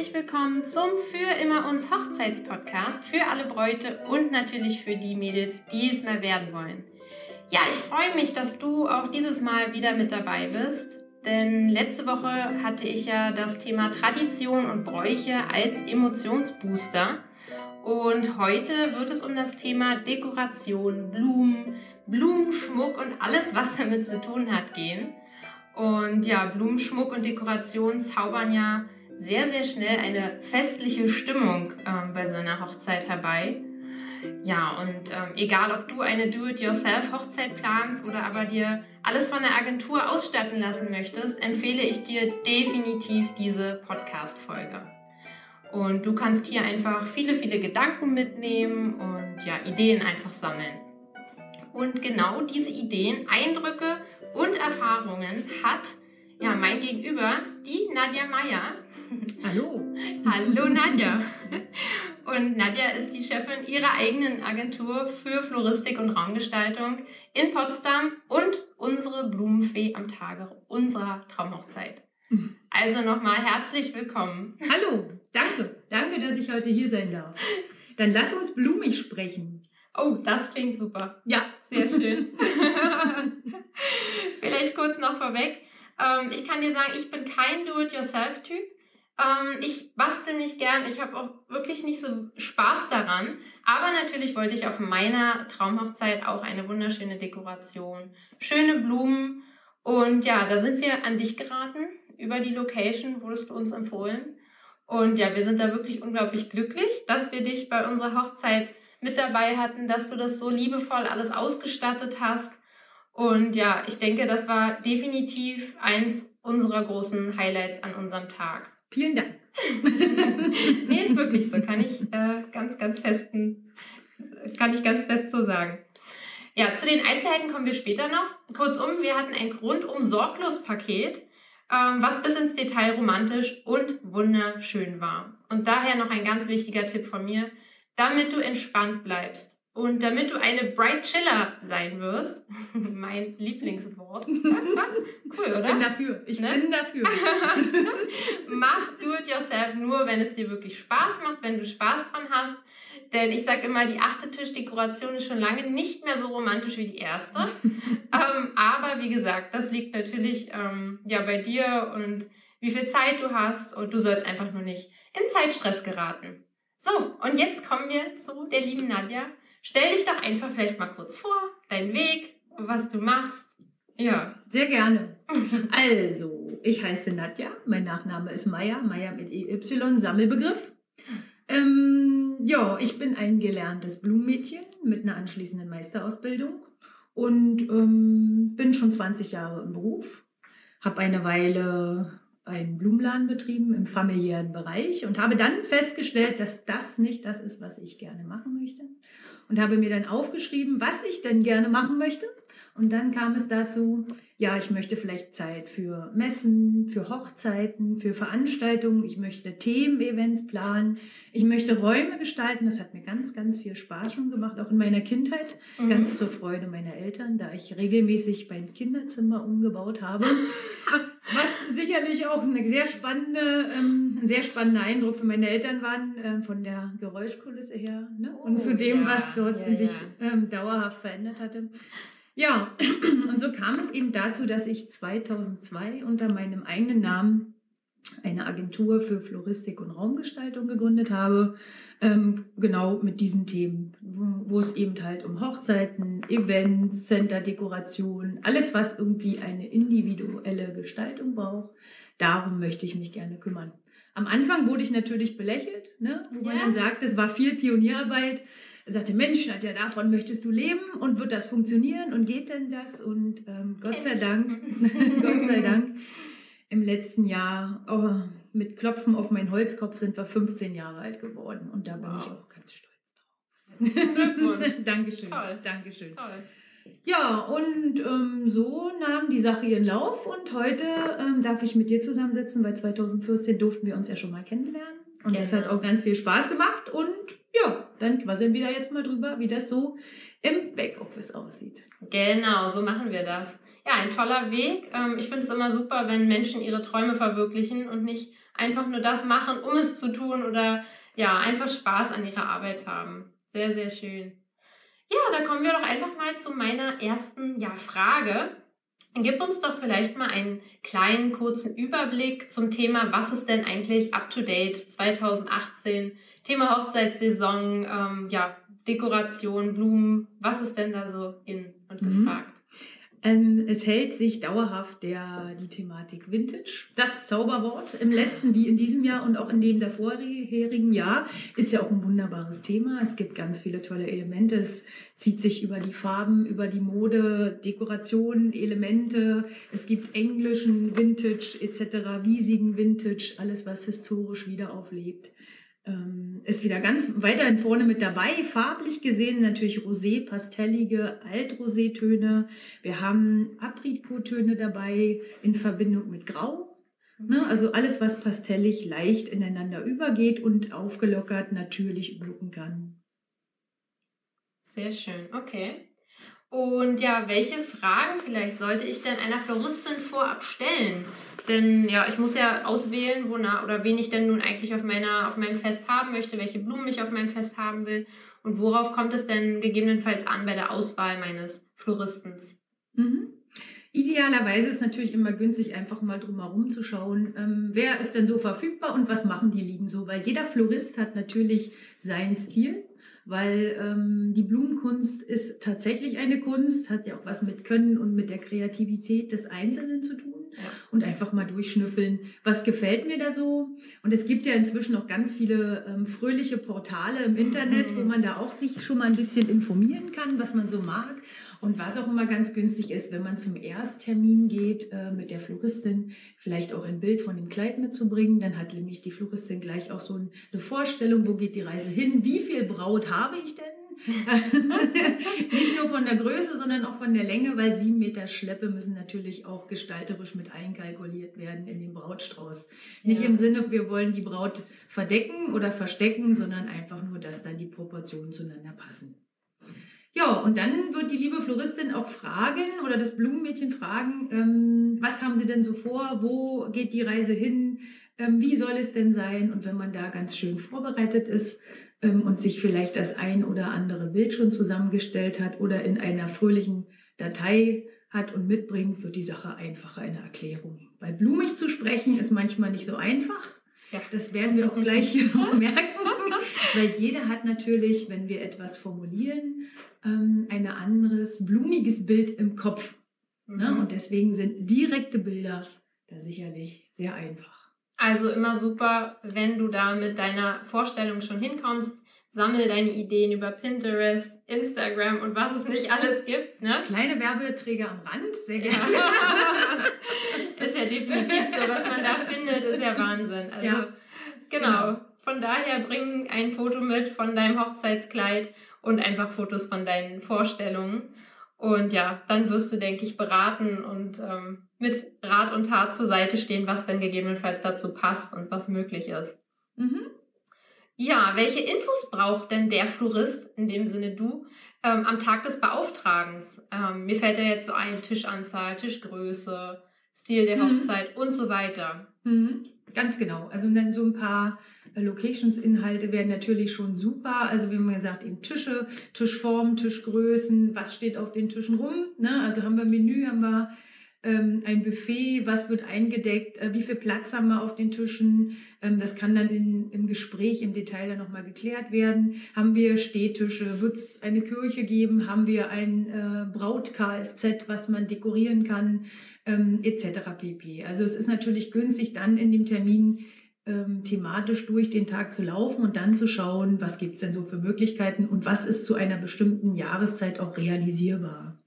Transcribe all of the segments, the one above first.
herzlich willkommen zum Für immer uns Hochzeitspodcast für alle Bräute und natürlich für die Mädels, die es mal werden wollen. Ja, ich freue mich, dass du auch dieses Mal wieder mit dabei bist, denn letzte Woche hatte ich ja das Thema Tradition und Bräuche als Emotionsbooster und heute wird es um das Thema Dekoration, Blumen, Blumenschmuck und alles, was damit zu tun hat, gehen. Und ja, Blumenschmuck und Dekoration zaubern ja sehr, sehr schnell eine festliche Stimmung ähm, bei so einer Hochzeit herbei. Ja, und ähm, egal, ob du eine Do-it-yourself-Hochzeit planst oder aber dir alles von der Agentur ausstatten lassen möchtest, empfehle ich dir definitiv diese Podcast-Folge. Und du kannst hier einfach viele, viele Gedanken mitnehmen und ja, Ideen einfach sammeln. Und genau diese Ideen, Eindrücke und Erfahrungen hat ja, mein Gegenüber, die Nadja Meyer. Hallo. Hallo Nadja. Und Nadja ist die Chefin ihrer eigenen Agentur für Floristik und Raumgestaltung in Potsdam und unsere Blumenfee am Tage unserer Traumhochzeit. Also nochmal herzlich willkommen. Hallo, danke. Danke, dass ich heute hier sein darf. Dann lass uns blumig sprechen. Oh, das klingt super. Ja, sehr schön. Vielleicht kurz noch vorweg. Ähm, ich kann dir sagen, ich bin kein Do-it-yourself-Typ. Ähm, ich bastel nicht gern. Ich habe auch wirklich nicht so Spaß daran. Aber natürlich wollte ich auf meiner Traumhochzeit auch eine wunderschöne Dekoration. Schöne Blumen. Und ja, da sind wir an dich geraten. Über die Location wurdest du uns empfohlen. Und ja, wir sind da wirklich unglaublich glücklich, dass wir dich bei unserer Hochzeit mit dabei hatten, dass du das so liebevoll alles ausgestattet hast. Und ja, ich denke, das war definitiv eins unserer großen Highlights an unserem Tag. Vielen Dank. nee, ist wirklich so. Kann ich äh, ganz, ganz festen, kann ich ganz fest so sagen. Ja, zu den Einzelheiten kommen wir später noch. Kurzum, wir hatten ein rundum sorglos Paket, ähm, was bis ins Detail romantisch und wunderschön war. Und daher noch ein ganz wichtiger Tipp von mir, damit du entspannt bleibst und damit du eine Bright Chiller sein wirst, mein Lieblingswort. cool, oder? Ich bin dafür. Ich ne? bin dafür. Mach do it yourself nur, wenn es dir wirklich Spaß macht, wenn du Spaß dran hast. Denn ich sage immer, die achte Tischdekoration ist schon lange nicht mehr so romantisch wie die erste. ähm, aber wie gesagt, das liegt natürlich ähm, ja bei dir und wie viel Zeit du hast und du sollst einfach nur nicht in Zeitstress geraten. So, und jetzt kommen wir zu der lieben Nadja Stell dich doch einfach vielleicht mal kurz vor, deinen Weg, was du machst. Ja. Sehr gerne. Also, ich heiße Nadja, mein Nachname ist Meier, Meier mit EY, Sammelbegriff. Ähm, ja, ich bin ein gelerntes Blumenmädchen mit einer anschließenden Meisterausbildung und ähm, bin schon 20 Jahre im Beruf, habe eine Weile einen Blumenladen betrieben im familiären Bereich und habe dann festgestellt, dass das nicht das ist, was ich gerne machen möchte und habe mir dann aufgeschrieben, was ich denn gerne machen möchte. Und dann kam es dazu, ja, ich möchte vielleicht Zeit für Messen, für Hochzeiten, für Veranstaltungen, ich möchte Themen-Events planen, ich möchte Räume gestalten. Das hat mir ganz, ganz viel Spaß schon gemacht, auch in meiner Kindheit, mhm. ganz zur Freude meiner Eltern, da ich regelmäßig mein Kinderzimmer umgebaut habe. Was sicherlich auch eine sehr spannende, ähm, ein sehr spannender Eindruck für meine Eltern waren, äh, von der Geräuschkulisse her ne? und oh, zu dem, ja, was dort ja, sich ja. Ähm, dauerhaft verändert hatte. Ja, und so kam es eben dazu, dass ich 2002 unter meinem eigenen Namen eine Agentur für Floristik und Raumgestaltung gegründet habe, ähm, genau mit diesen Themen, wo, wo, es eben halt um Hochzeiten, Events, Center-Dekoration, alles, was irgendwie eine individuelle Gestaltung braucht, darum möchte ich mich gerne kümmern. Am Anfang wurde ich natürlich belächelt, ne? wo man dann sagt, es war viel Pionierarbeit. Er sagte, Mensch, Nadja, davon möchtest du leben und wird das funktionieren und geht denn das? Und ähm, Gott sei Dank, Gott sei Dank im letzten Jahr oh, mit Klopfen auf meinen Holzkopf sind wir 15 Jahre alt geworden. Und da wow. bin ich auch ganz stolz drauf. Dankeschön. Toll. Dankeschön. Toll. Ja, und ähm, so nahm die Sache ihren Lauf und heute ähm, darf ich mit dir zusammensitzen, weil 2014 durften wir uns ja schon mal kennenlernen. Und genau. das hat genau. auch ganz viel Spaß gemacht. Und ja, dann quasseln wir da jetzt mal drüber, wie das so im Backoffice aussieht. Genau, so machen wir das ja, ein toller Weg. Ähm, ich finde es immer super, wenn Menschen ihre Träume verwirklichen und nicht einfach nur das machen, um es zu tun oder ja, einfach Spaß an ihrer Arbeit haben. Sehr, sehr schön. Ja, da kommen wir doch einfach mal zu meiner ersten ja, Frage. Gib uns doch vielleicht mal einen kleinen kurzen Überblick zum Thema, was ist denn eigentlich up-to-date 2018? Thema Hochzeitssaison, ähm, ja, Dekoration, Blumen, was ist denn da so in und mhm. gefragt? Ähm, es hält sich dauerhaft der, die Thematik Vintage. Das Zauberwort im letzten wie in diesem Jahr und auch in dem der vorherigen Jahr ist ja auch ein wunderbares Thema. Es gibt ganz viele tolle Elemente. Es zieht sich über die Farben, über die Mode, Dekorationen, Elemente. Es gibt englischen Vintage etc., wiesigen Vintage, alles was historisch wieder auflebt ähm, ist wieder ganz weiterhin vorne mit dabei. Farblich gesehen natürlich rosé, pastellige Altrosé-Töne. Wir haben Aprikot-Töne dabei in Verbindung mit Grau. Ne? Also alles, was pastellig leicht ineinander übergeht und aufgelockert natürlich wirken kann. Sehr schön, okay. Und ja, welche Fragen vielleicht sollte ich denn einer Floristin vorab stellen? Denn ja, ich muss ja auswählen, wonach oder wen ich denn nun eigentlich auf, meiner, auf meinem Fest haben möchte, welche Blumen ich auf meinem Fest haben will und worauf kommt es denn gegebenenfalls an bei der Auswahl meines Floristens. Mhm. Idealerweise ist natürlich immer günstig, einfach mal drumherum zu schauen, ähm, wer ist denn so verfügbar und was machen die Lieben so, weil jeder Florist hat natürlich seinen Stil weil ähm, die Blumenkunst ist tatsächlich eine Kunst, hat ja auch was mit Können und mit der Kreativität des Einzelnen zu tun. Ja. Und einfach mal durchschnüffeln, was gefällt mir da so. Und es gibt ja inzwischen auch ganz viele ähm, fröhliche Portale im Internet, mhm. wo man da auch sich schon mal ein bisschen informieren kann, was man so mag. Und was auch immer ganz günstig ist, wenn man zum Ersttermin geht äh, mit der Floristin, vielleicht auch ein Bild von dem Kleid mitzubringen. Dann hat nämlich die Floristin gleich auch so eine Vorstellung, wo geht die Reise hin, wie viel Braut habe ich denn? Nicht nur von der Größe, sondern auch von der Länge, weil sieben Meter Schleppe müssen natürlich auch gestalterisch mit einkalkuliert werden in den Brautstrauß. Nicht ja. im Sinne, wir wollen die Braut verdecken oder verstecken, sondern einfach nur, dass dann die Proportionen zueinander passen. Ja, und dann wird die liebe Floristin auch fragen oder das Blumenmädchen fragen, ähm, was haben Sie denn so vor, wo geht die Reise hin, ähm, wie soll es denn sein? Und wenn man da ganz schön vorbereitet ist ähm, und sich vielleicht das ein oder andere Bild schon zusammengestellt hat oder in einer fröhlichen Datei hat und mitbringt, wird die Sache einfacher in der Erklärung. Bei blumig zu sprechen ist manchmal nicht so einfach. Ja. Das werden wir auch gleich hier noch merken, weil jeder hat natürlich, wenn wir etwas formulieren, ähm, ein anderes, blumiges Bild im Kopf. Ne? Mhm. Und deswegen sind direkte Bilder da sicherlich sehr einfach. Also immer super, wenn du da mit deiner Vorstellung schon hinkommst, sammel deine Ideen über Pinterest, Instagram und was es nicht alles gibt. Ne? Kleine Werbeträger am Rand, sehr gerne. Ja. ist ja definitiv so, was man da findet, ist ja Wahnsinn. Also ja. Genau. genau. Von daher bring ein Foto mit von deinem Hochzeitskleid und einfach Fotos von deinen Vorstellungen. Und ja, dann wirst du, denke ich, beraten und ähm, mit Rat und Tat zur Seite stehen, was denn gegebenenfalls dazu passt und was möglich ist. Mhm. Ja, welche Infos braucht denn der Florist, in dem Sinne du, ähm, am Tag des Beauftragens? Ähm, mir fällt ja jetzt so ein Tischanzahl, Tischgröße, Stil der mhm. Hochzeit und so weiter. Mhm. Ganz genau. Also dann so ein paar äh, Locations-Inhalte wären natürlich schon super. Also wie man gesagt, eben Tische, Tischformen, Tischgrößen, was steht auf den Tischen rum. Ne? Also haben wir Menü, haben wir ein Buffet, was wird eingedeckt, äh, wie viel Platz haben wir auf den Tischen. Ähm, das kann dann in, im Gespräch im Detail dann nochmal geklärt werden. Haben wir Stehtische, wird es eine Kirche geben, haben wir ein äh, Braut-Kfz, was man dekorieren kann, ähm, etc. pp. Also es ist natürlich günstig, dann in dem Termin ähm, thematisch durch den Tag zu laufen und dann zu schauen, was gibt es denn so für Möglichkeiten und was ist zu einer bestimmten Jahreszeit auch realisierbar.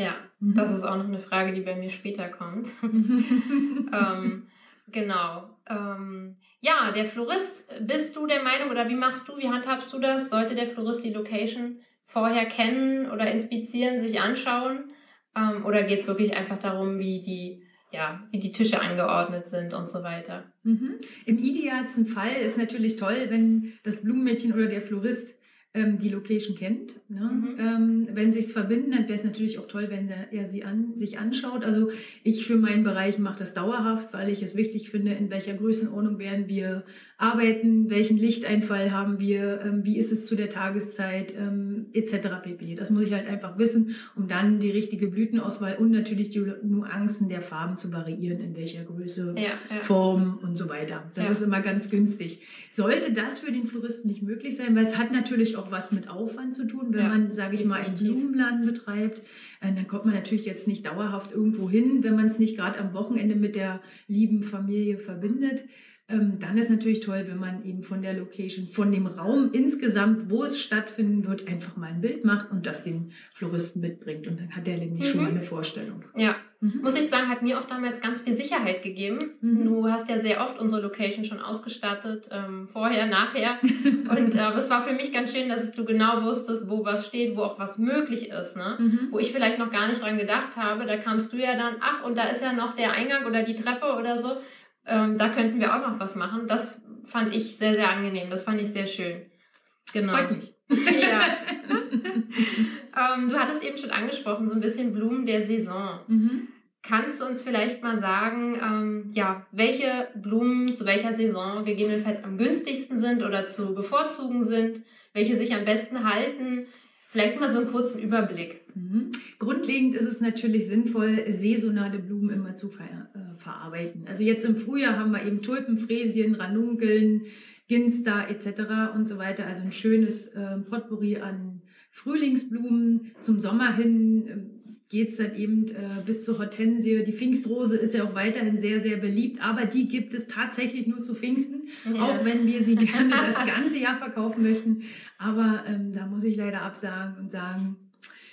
Ja, mhm. das ist auch noch eine Frage, die bei mir später kommt. ähm, genau. Ähm, ja, der Florist, bist du der Meinung oder wie machst du, wie handhabst du das? Sollte der Florist die Location vorher kennen oder inspizieren, sich anschauen? Ähm, oder geht es wirklich einfach darum, wie die, ja, wie die Tische angeordnet sind und so weiter? Mhm. Im idealsten Fall ist natürlich toll, wenn das Blumenmädchen oder der Florist ähm, die Location kennt. Ne? Mhm. Ähm, wenn sich's verbinden, dann wäre es natürlich auch toll, wenn er, er sie an, sich anschaut. Also ich für meinen Bereich mache das dauerhaft, weil ich es wichtig finde, in welcher Größenordnung werden wir arbeiten, welchen Lichteinfall haben wir, ähm, wie ist es zu der Tageszeit, ähm, etc. pp. Das muss ich halt einfach wissen, um dann die richtige Blütenauswahl und natürlich die Nuancen der Farben zu variieren, in welcher Größe, Ja, ja. Form und so weiter. Das Ja. ist immer ganz günstig. Sollte das für den Floristen nicht möglich sein, weil es hat natürlich auch was mit Aufwand zu tun, wenn man, sage ich mal, einen. Blumenladen betreibt, äh, dann kommt man natürlich jetzt nicht dauerhaft irgendwo hin, wenn man es nicht gerade am Wochenende mit der lieben Familie verbindet. Ähm, dann ist natürlich toll, wenn man eben von der Location, von dem Raum insgesamt, wo es stattfinden wird, einfach mal ein Bild macht und das dem Floristen mitbringt. Und dann hat er nämlich schon Mhm. mal eine Vorstellung. ja. Mhm. Muss ich sagen, hat mir auch damals ganz viel Sicherheit gegeben. Mhm. Du hast ja sehr oft unsere Location schon ausgestattet, ähm, vorher, nachher. Und äh, es war für mich ganz schön, dass du genau wusstest, wo was steht, wo auch was möglich ist. Ne? Mhm. Wo ich vielleicht noch gar nicht dran gedacht habe, da kamst du ja dann, ach, und da ist ja noch der Eingang oder die Treppe oder so. Ähm, da könnten wir auch noch was machen. Das fand ich sehr, sehr angenehm. Das fand ich sehr schön. Genau. Freut mich. ja. ähm, du hattest eben schon angesprochen, so ein bisschen Blumen der Saison. Mhm. Kannst du uns vielleicht mal sagen, ähm, ja, welche Blumen zu welcher Saison gegebenenfalls am günstigsten sind oder zu bevorzugen sind, welche sich am besten halten? Vielleicht mal so einen kurzen Überblick. Mhm. Grundlegend ist es natürlich sinnvoll, saisonale Blumen immer zu ver äh, verarbeiten. Also jetzt im Frühjahr haben wir eben Tulpen, Fräsien, Ranunkeln, Ginster etc. und so weiter. Also ein schönes äh, Potpourri an Frühlingsblumen. Zum Sommer hin äh, geht es dann eben äh, bis zur Hortensie. Die Pfingstrose ist ja auch weiterhin sehr, sehr beliebt, aber die gibt es tatsächlich nur zu Pfingsten. Auch wenn wir sie gerne das ganze Jahr verkaufen möchten. Aber ähm, da muss ich leider absagen und sagen,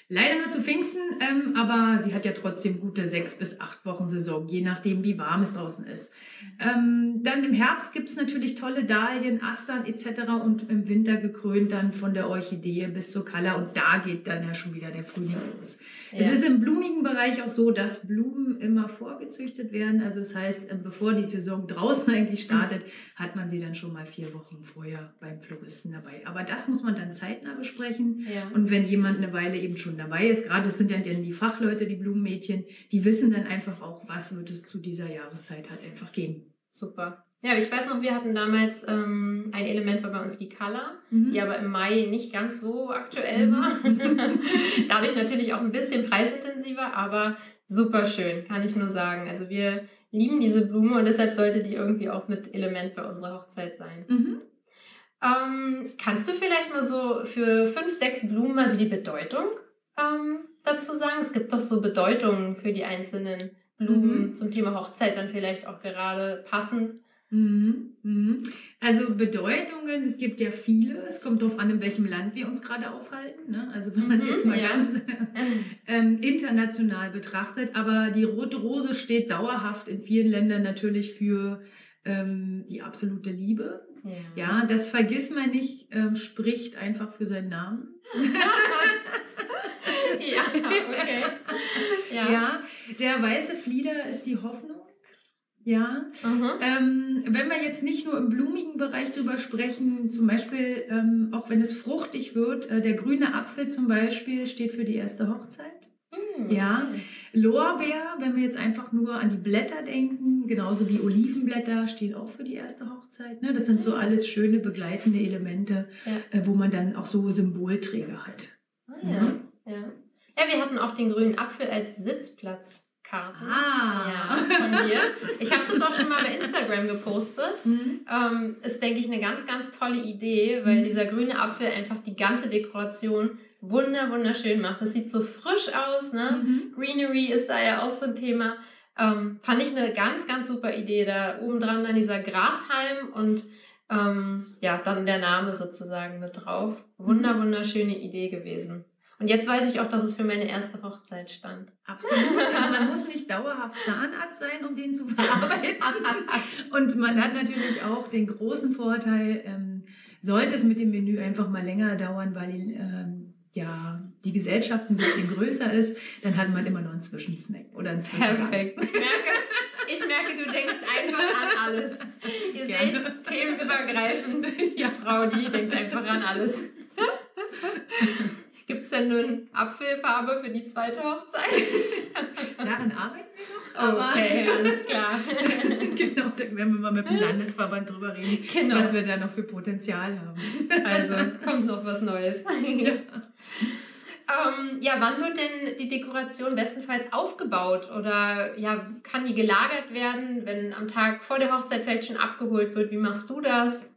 leider nur zu Pfingsten, ähm, aber sie hat ja trotzdem gute sechs bis acht Wochen Saison, je nachdem, wie warm es draußen ist. Ähm, dann im Herbst gibt es natürlich tolle Dahlien, Astern etc. und im Winter gekrönt dann von der Orchidee bis zur Kalla und da geht dann ja schon wieder der Frühling los. Es Ja. ist im blumigen Bereich auch so, dass Blumen immer vorgezüchtet werden. Also das heißt, ähm, bevor die Saison draußen eigentlich startet, hat man sie dann schon mal vier Wochen vorher beim Floristen dabei. Aber das muss man dann zeitnah besprechen. ja. Und wenn jemand eine Weile eben schon dabei ist, gerade es sind ja dann die Fachleute, die Blumenmädchen, die wissen dann einfach auch, was wird es zu dieser Jahreszeit halt einfach geben. Super. Ja, ich weiß noch, wir hatten damals ähm, ein Element war bei uns die Color, Mhm. die aber im Mai nicht ganz so aktuell war. Mhm. Dadurch natürlich auch ein bisschen preisintensiver, aber super schön, kann ich nur sagen. Also wir lieben diese Blume und deshalb sollte die irgendwie auch mit Element bei unserer Hochzeit sein. Mhm. Ähm, kannst du vielleicht mal so für fünf, sechs Blumen also die Bedeutung ähm, dazu sagen? Es gibt doch so Bedeutungen für die einzelnen Blumen zum Thema Hochzeit dann vielleicht auch gerade passend. Mhm. Mhm. Also Bedeutungen, es gibt ja viele. Es kommt darauf an, in welchem Land wir uns gerade aufhalten. Ne? Also wenn man es Mhm, jetzt mal ja. ganz ähm, international betrachtet. Aber die rote Rose steht dauerhaft in vielen Ländern natürlich für ähm, die absolute Liebe. Ja, das vergisst man nicht, ähm, spricht einfach für seinen Namen. ja, okay. Ja. Ja, der weiße Flieder ist die Hoffnung. Ja, Mhm. ähm, wenn wir jetzt nicht nur im blumigen Bereich drüber sprechen, zum Beispiel, ähm, auch wenn es fruchtig wird, äh, der grüne Apfel zum Beispiel steht für die erste Hochzeit. Mhm. Ja. Lorbeer, wenn wir jetzt einfach nur an die Blätter denken, genauso wie Olivenblätter, stehen auch für die erste Hochzeit. Ne? Das sind so alles schöne begleitende Elemente, Ja. äh, wo man dann auch so Symbolträger hat. Ah, ja. Ja. Ja, wir hatten auch den grünen Apfel als Sitzplatzkarte. Ja, von dir. Ich habe das auch schon mal bei Instagram gepostet. Mhm. Ähm, ist, denke ich, eine ganz, ganz tolle Idee, weil Mhm. dieser grüne Apfel einfach die ganze Dekoration wunder, wunderschön macht. Das sieht so frisch aus, ne? Mhm. Greenery ist da ja auch so ein Thema. Ähm, fand ich eine ganz, ganz super Idee. Da oben dran dann dieser Grashalm und ähm, ja, dann der Name sozusagen mit drauf. Wunder, wunderschöne Idee gewesen. Und jetzt weiß ich auch, dass es für meine erste Hochzeit stand. Absolut. Also man muss nicht dauerhaft Zahnarzt sein, um den zu verarbeiten. Und man hat natürlich auch den großen Vorteil, ähm, sollte es mit dem Menü einfach mal länger dauern, weil ähm, ja, die Gesellschaft ein bisschen größer ist, dann hat man immer noch einen Zwischensnack oder einen Zwischengang. Perfekt. Ich merke, ich merke, du denkst einfach an alles. Ihr Gerne. seht themenübergreifend. Die Frau, die denkt einfach an alles. Gibt es denn nun Apfelfarbe für die zweite Hochzeit? Daran arbeiten wir noch. Aber okay, alles klar. genau, da werden wir mal mit dem Landesverband drüber reden, genau. was wir da noch für Potenzial haben. also kommt noch was Neues. ja. Ähm, ja, wann wird denn die Dekoration bestenfalls aufgebaut? Oder ja, kann die gelagert werden, wenn am Tag vor der Hochzeit vielleicht schon abgeholt wird? Wie machst du das?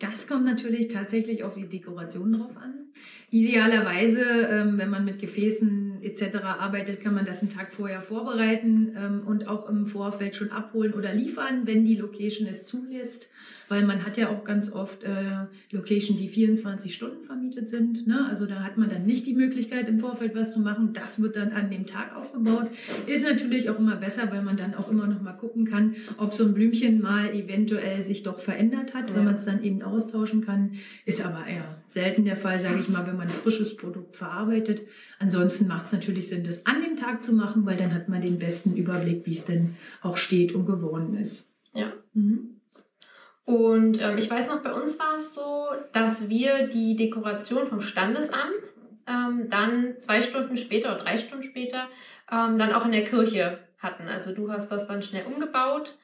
Das kommt natürlich tatsächlich auf die Dekoration drauf an. Idealerweise, ähm, wenn man mit Gefäßen etc. arbeitet, kann man das einen Tag vorher vorbereiten ähm, und auch im Vorfeld schon abholen oder liefern, wenn die Location es zulässt weil man hat ja auch ganz oft äh, Location, die 24 Stunden vermietet sind. Ne? Also da hat man dann nicht die Möglichkeit, im Vorfeld was zu machen. Das wird dann an dem Tag aufgebaut. Ist natürlich auch immer besser, weil man dann auch immer noch mal gucken kann, ob so ein Blümchen mal eventuell sich doch verändert hat, ja. wenn man es dann eben austauschen kann. Ist aber eher selten der Fall, sage ich mal, wenn man ein frisches Produkt verarbeitet. Ansonsten macht es natürlich Sinn, das an dem Tag zu machen, weil dann hat man den besten Überblick, wie es denn auch steht und geworden ist. Ja. Mhm. Und ähm, ich weiß noch, bei uns war es so, dass wir die Dekoration vom Standesamt ähm, dann zwei Stunden später oder drei Stunden später ähm, dann auch in der Kirche hatten. Also du hast das dann schnell umgebaut.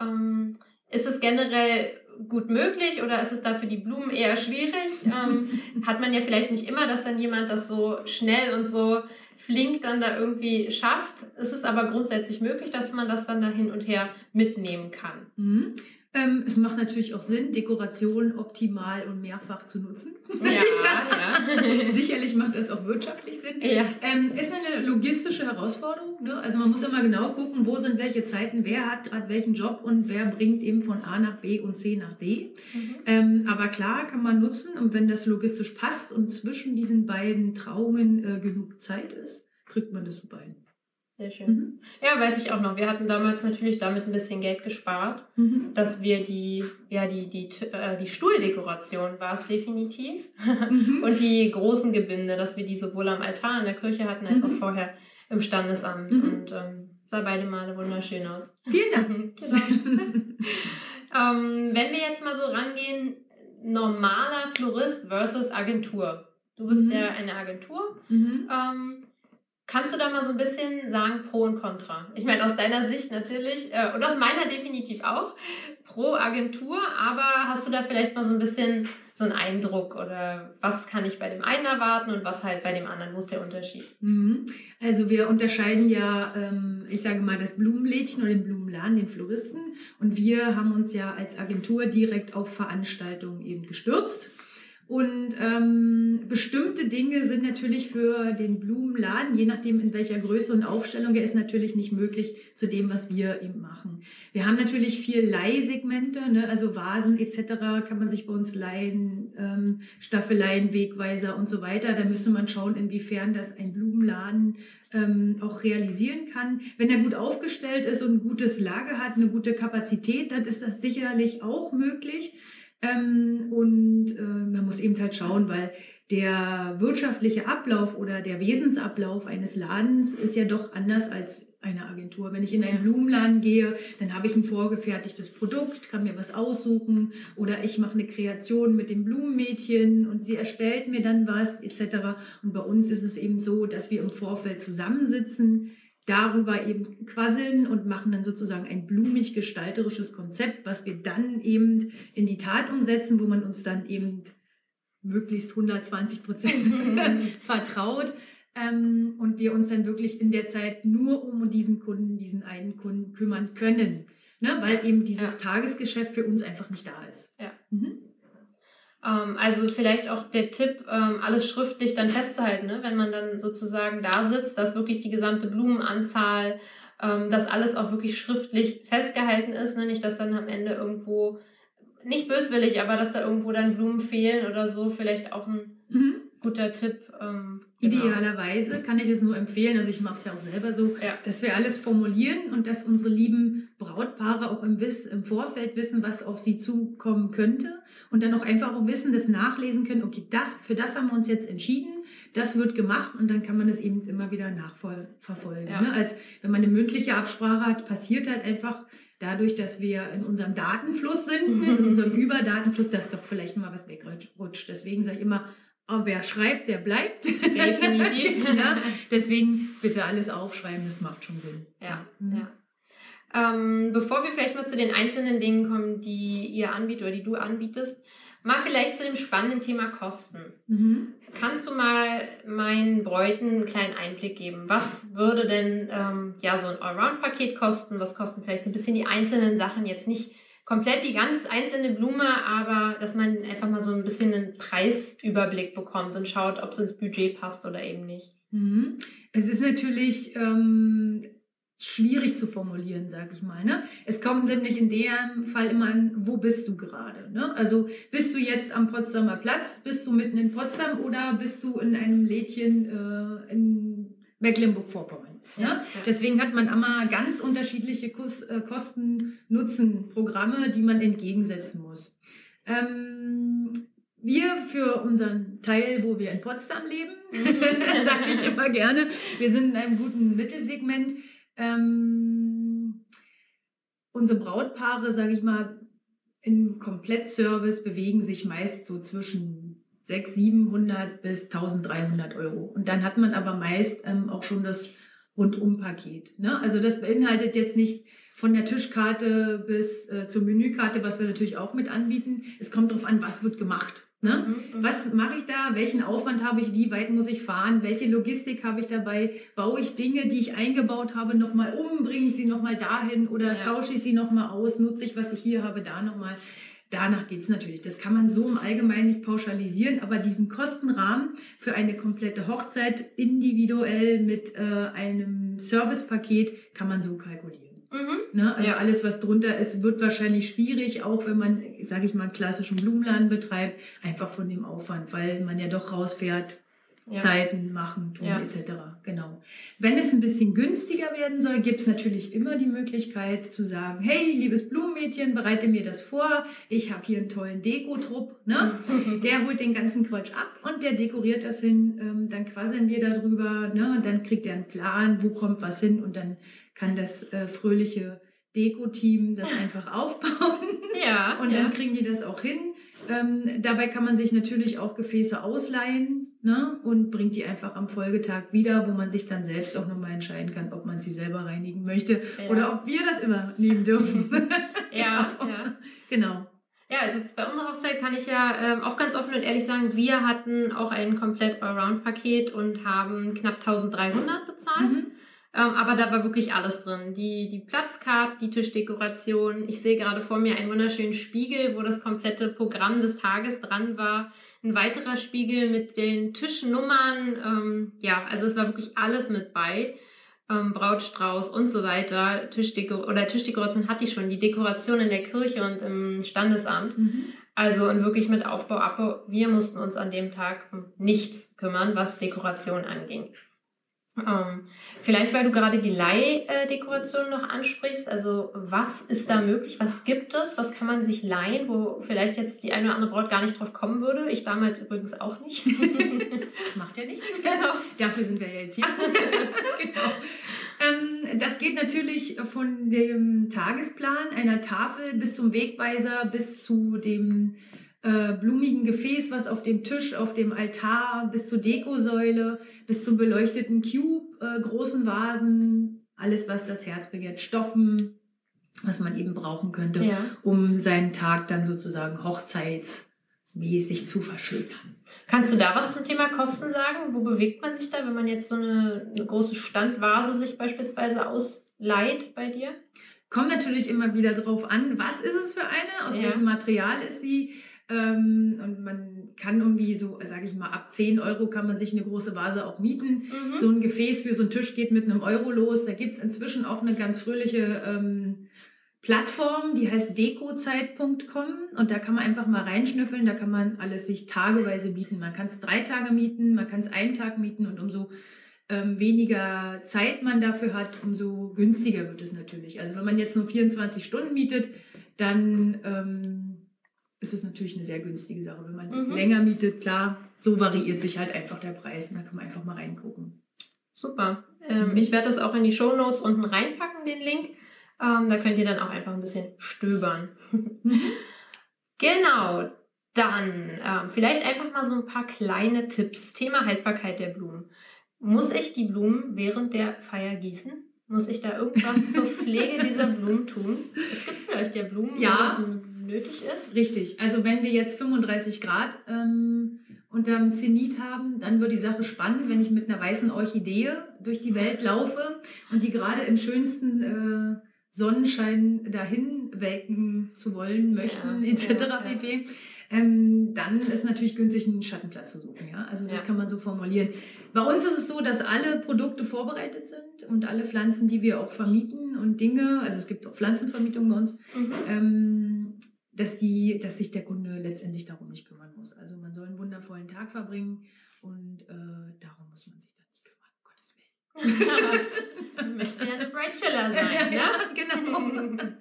Ähm, ist es generell gut möglich oder ist es da für die Blumen eher schwierig? Ähm, hat man ja vielleicht nicht immer, dass dann jemand das so schnell und so flink dann da irgendwie schafft. Es ist aber grundsätzlich möglich, dass man das dann da hin und her mitnehmen kann. Mhm. Ähm, es macht natürlich auch Sinn, Dekoration optimal und mehrfach zu nutzen. Ja, ja. Sicherlich macht das auch wirtschaftlich Sinn. Ja. Ähm, ist eine logistische Herausforderung. Ne? Also man muss immer genau gucken, wo sind welche Zeiten, wer hat gerade welchen Job und wer bringt eben von A nach B und C nach D. Mhm. Ähm, aber klar kann man nutzen und wenn das logistisch passt und zwischen diesen beiden Trauungen äh, genug Zeit ist, kriegt man das super hin. Sehr schön. Mhm. Ja, weiß ich auch noch. Wir hatten damals natürlich damit ein bisschen Geld gespart, mhm. dass wir die, ja, die, die, äh, die Stuhldekoration war es definitiv. Mhm. Und die großen Gebinde, dass wir die sowohl am Altar in der Kirche hatten, als auch mhm. vorher im Standesamt. Mhm. Und ähm, sah beide Male wunderschön aus. Vielen Dank. genau. ähm, wenn wir jetzt mal so rangehen, normaler Florist versus Agentur. Du bist ja eine Agentur. Ähm, Kannst du da mal so ein bisschen sagen, Pro und Contra? Ich meine, aus deiner Sicht natürlich äh, und aus meiner definitiv auch, pro Agentur, aber hast du da vielleicht mal so ein bisschen so einen Eindruck oder was kann ich bei dem einen erwarten und was halt bei dem anderen? Wo ist der Unterschied? Mhm. Also wir unterscheiden ja, ähm, ich sage mal, das Blumenlädchen oder den Blumenladen, den Floristen und wir haben uns ja als Agentur direkt auf Veranstaltungen eben gestürzt und ähm, bestimmte Dinge sind natürlich für den Blumenladen, je nachdem in welcher Größe und Aufstellung er ist, natürlich nicht möglich zu dem, was wir eben machen. Wir haben natürlich viel Leihsegmente, ne? also Vasen etc. kann man sich bei uns leihen, ähm, Staffeleien, Wegweiser und so weiter. Da müsste man schauen, inwiefern das ein Blumenladen ähm, auch realisieren kann. Wenn er gut aufgestellt ist und ein gutes Lager hat, eine gute Kapazität, dann ist das sicherlich auch möglich. Ähm, und äh, man muss eben halt schauen, weil der wirtschaftliche Ablauf oder der Wesensablauf eines Ladens ist ja doch anders als eine Agentur. Wenn ich in einen Blumenladen gehe, dann habe ich ein vorgefertigtes Produkt, kann mir was aussuchen oder ich mache eine Kreation mit dem Blumenmädchen und sie erstellt mir dann was etc. Und bei uns ist es eben so, dass wir im Vorfeld zusammensitzen, darüber eben quasseln und machen dann sozusagen ein blumig gestalterisches Konzept, was wir dann eben in die Tat umsetzen, wo man uns dann eben möglichst 120 Prozent vertraut ähm, und wir uns dann wirklich in der Zeit nur um diesen Kunden, diesen einen Kunden kümmern können, ne? weil eben dieses ja. Tagesgeschäft für uns einfach nicht da ist. Ja. Mhm. Ähm, also vielleicht auch der Tipp, ähm, alles schriftlich dann festzuhalten, ne? wenn man dann sozusagen da sitzt, dass wirklich die gesamte Blumenanzahl, ähm, dass alles auch wirklich schriftlich festgehalten ist, ne? nicht, dass dann am Ende irgendwo, nicht böswillig, aber dass da irgendwo dann Blumen fehlen oder so, vielleicht auch ein mhm. guter Tipp. Ähm, genau. Idealerweise kann ich es nur empfehlen, also ich mache es ja auch selber so, ja. dass wir alles formulieren und dass unsere lieben Brautpaare auch im, Wiss, im Vorfeld wissen, was auf sie zukommen könnte und dann auch einfach auch wissen, das nachlesen können, okay, das, für das haben wir uns jetzt entschieden, das wird gemacht und dann kann man das eben immer wieder nachverfolgen. Ja. Ne? Als wenn man eine mündliche Absprache hat, passiert halt einfach dadurch, dass wir in unserem Datenfluss sind, in unserem Überdatenfluss, dass doch vielleicht mal was wegrutscht. Deswegen sage ich immer, aber wer schreibt, der bleibt. Definitiv. ja, deswegen bitte alles aufschreiben, das macht schon Sinn. Ja, Mhm. ja. Ähm, bevor wir vielleicht mal zu den einzelnen Dingen kommen, die ihr anbietet oder die du anbietest, mal vielleicht zu dem spannenden Thema Kosten. Mhm. Kannst du mal meinen Bräuten einen kleinen Einblick geben? Was würde denn ähm, ja, so ein Allround-Paket kosten? Was kosten vielleicht so ein bisschen die einzelnen Sachen? Jetzt nicht komplett die ganz einzelne Blume, aber dass man einfach mal so ein bisschen einen Preisüberblick bekommt und schaut, ob es ins Budget passt oder eben nicht. Mhm. Es ist natürlich ähm, schwierig zu formulieren, sage ich mal. Ne? Es kommt nämlich in dem Fall immer an, wo bist du gerade? Ne? Also bist du jetzt am Potsdamer Platz, bist du mitten in Potsdam oder bist du in einem Lädchen äh, in Mecklenburg-Vorpommern? Ne? Ja. Deswegen hat man immer ganz unterschiedliche Kos- äh, Kosten-Nutzen-Programme, die man entgegensetzen muss. Ähm, wir für unseren Teil, wo wir in Potsdam leben, sage ich immer gerne, wir sind in einem guten Mittelsegment. Ähm, unsere Brautpaare, sage ich mal, im Komplettservice bewegen sich meist so zwischen 600, 700 bis 1300 Euro. Und dann hat man aber meist ähm, auch schon das Rundumpaket. Ne? Also das beinhaltet jetzt nicht von der Tischkarte bis äh, zur Menükarte, was wir natürlich auch mit anbieten. Es kommt darauf an, was wird gemacht. Ne? Mhm, mhm. Was mache ich da? Welchen Aufwand habe ich? Wie weit muss ich fahren? Welche Logistik habe ich dabei? Baue ich Dinge, die ich eingebaut habe, nochmal um? Bringe ich sie nochmal dahin oder Ja. tausche ich sie nochmal aus? Nutze ich, was ich hier habe, da nochmal? Danach geht es natürlich. Das kann man so im Allgemeinen nicht pauschalisieren, aber diesen Kostenrahmen für eine komplette Hochzeit individuell mit äh, einem Servicepaket kann man so kalkulieren. Mhm. Ne? Also Ja. alles, was drunter ist, wird wahrscheinlich schwierig, auch wenn man, sage ich mal, einen klassischen Blumenladen betreibt, einfach von dem Aufwand, weil man ja doch rausfährt, Ja. Zeiten machen, tun Ja. etc. Genau. Wenn es ein bisschen günstiger werden soll, gibt es natürlich immer die Möglichkeit zu sagen, hey, liebes Blumenmädchen, bereite mir das vor, ich habe hier einen tollen Dekotrupp, ne? Der holt den ganzen Quatsch ab und der dekoriert das hin. Ähm, dann quasseln wir darüber. Ne? Und dann kriegt er einen Plan, wo kommt was hin. Und dann kann das äh, fröhliche Deko-Team das einfach aufbauen. Ja, Und ja. dann kriegen die das auch hin. Ähm, dabei kann man sich natürlich auch Gefäße ausleihen ne? und bringt die einfach am Folgetag wieder, wo man sich dann selbst auch nochmal entscheiden kann, ob man sie selber reinigen möchte ja. oder ob wir das übernehmen dürfen. ja, Genau. ja. genau. Ja, also bei unserer Hochzeit kann ich ja ähm, auch ganz offen und ehrlich sagen, wir hatten auch ein komplett Allround-Paket und haben knapp 1300 bezahlt. Mhm. Ähm, aber da war wirklich alles drin. Die, die Platzkarte, die Tischdekoration. Ich sehe gerade vor mir einen wunderschönen Spiegel, wo das komplette Programm des Tages dran war. Ein weiterer Spiegel mit den Tischnummern. Ähm, ja, also es war wirklich alles mit bei. Ähm, Brautstrauß und so weiter. Tischdeko oder Tischdekoration hatte ich schon. Die Dekoration in der Kirche und im Standesamt. Mhm. Also und wirklich mit Aufbau, Abbau. Wir mussten uns an dem Tag um nichts kümmern, was Dekoration anging. Ähm, vielleicht, weil du gerade die Leihdekoration noch ansprichst. Also was ist da möglich? Was gibt es? Was kann man sich leihen, wo vielleicht jetzt die eine oder andere Braut gar nicht drauf kommen würde? Ich damals übrigens auch nicht. Macht ja nichts. genau. Dafür sind wir ja jetzt hier. genau. Ähm, das geht natürlich von dem Tagesplan einer Tafel bis zum Wegweiser, bis zu dem äh, blumigen Gefäß, was auf dem Tisch, auf dem Altar, bis zur Dekosäule, bis zum beleuchteten Cube, äh, großen Vasen, alles, was das Herz begehrt, Stoffen, was man eben brauchen könnte, Ja. um seinen Tag dann sozusagen hochzeitsmäßig zu verschönern. Kannst du da was zum Thema Kosten sagen? Wo bewegt man sich da, wenn man jetzt so eine, eine große Standvase sich beispielsweise ausleiht bei dir? Kommt natürlich immer wieder drauf an, was ist es für eine, aus Ja. welchem Material ist sie. Ähm, und man kann irgendwie so, sage ich mal, ab 10 Euro kann man sich eine große Vase auch mieten. Mhm. So ein Gefäß für so einen Tisch geht mit einem Euro los. Da gibt es inzwischen auch eine ganz fröhliche ähm, Plattform, die heißt dekozeit.com und da kann man einfach mal reinschnüffeln. Da kann man alles sich tageweise mieten. Man kann es drei Tage mieten, man kann es einen Tag mieten und umso ähm, weniger Zeit man dafür hat, umso günstiger wird es natürlich. Also wenn man jetzt nur 24 Stunden mietet, dann ähm, ist es natürlich eine sehr günstige Sache. Wenn man Mhm. länger mietet, klar, so variiert sich halt einfach der Preis. Und da kann man einfach mal reingucken. Super. Ähm, Mhm. Ich werde das auch in die Show Notes unten reinpacken, den Link. Ähm, da könnt ihr dann auch einfach ein bisschen stöbern. Genau. Dann ähm, vielleicht einfach mal so ein paar kleine Tipps. Thema Haltbarkeit der Blumen. Muss ich die Blumen während der Feier gießen? Muss ich da irgendwas zur Pflege dieser Blumen tun? Es gibt vielleicht ja Blumen, Ja. wo das nötig ist. Richtig. Also wenn wir jetzt 35 Grad ähm, unterm Zenit haben, dann wird die Sache spannend, wenn ich mit einer weißen Orchidee durch die Welt laufe und die gerade im schönsten äh, Sonnenschein dahin welken zu wollen möchten, Ja, etc. ja, pp. Ähm, dann ist natürlich günstig, einen Schattenplatz zu suchen. Ja? Also das Ja. kann man so formulieren. Bei uns ist es so, dass alle Produkte vorbereitet sind und alle Pflanzen, die wir auch vermieten und Dinge, also es gibt auch Pflanzenvermietung bei uns, Mhm. ähm, dass, die, dass sich der Kunde letztendlich darum nicht kümmern muss. Also man soll einen wundervollen Tag verbringen und äh, darum muss man sich dann nicht kümmern, um Gottes Willen. Ich möchte ja eine Bright Chiller sein, ne? genau.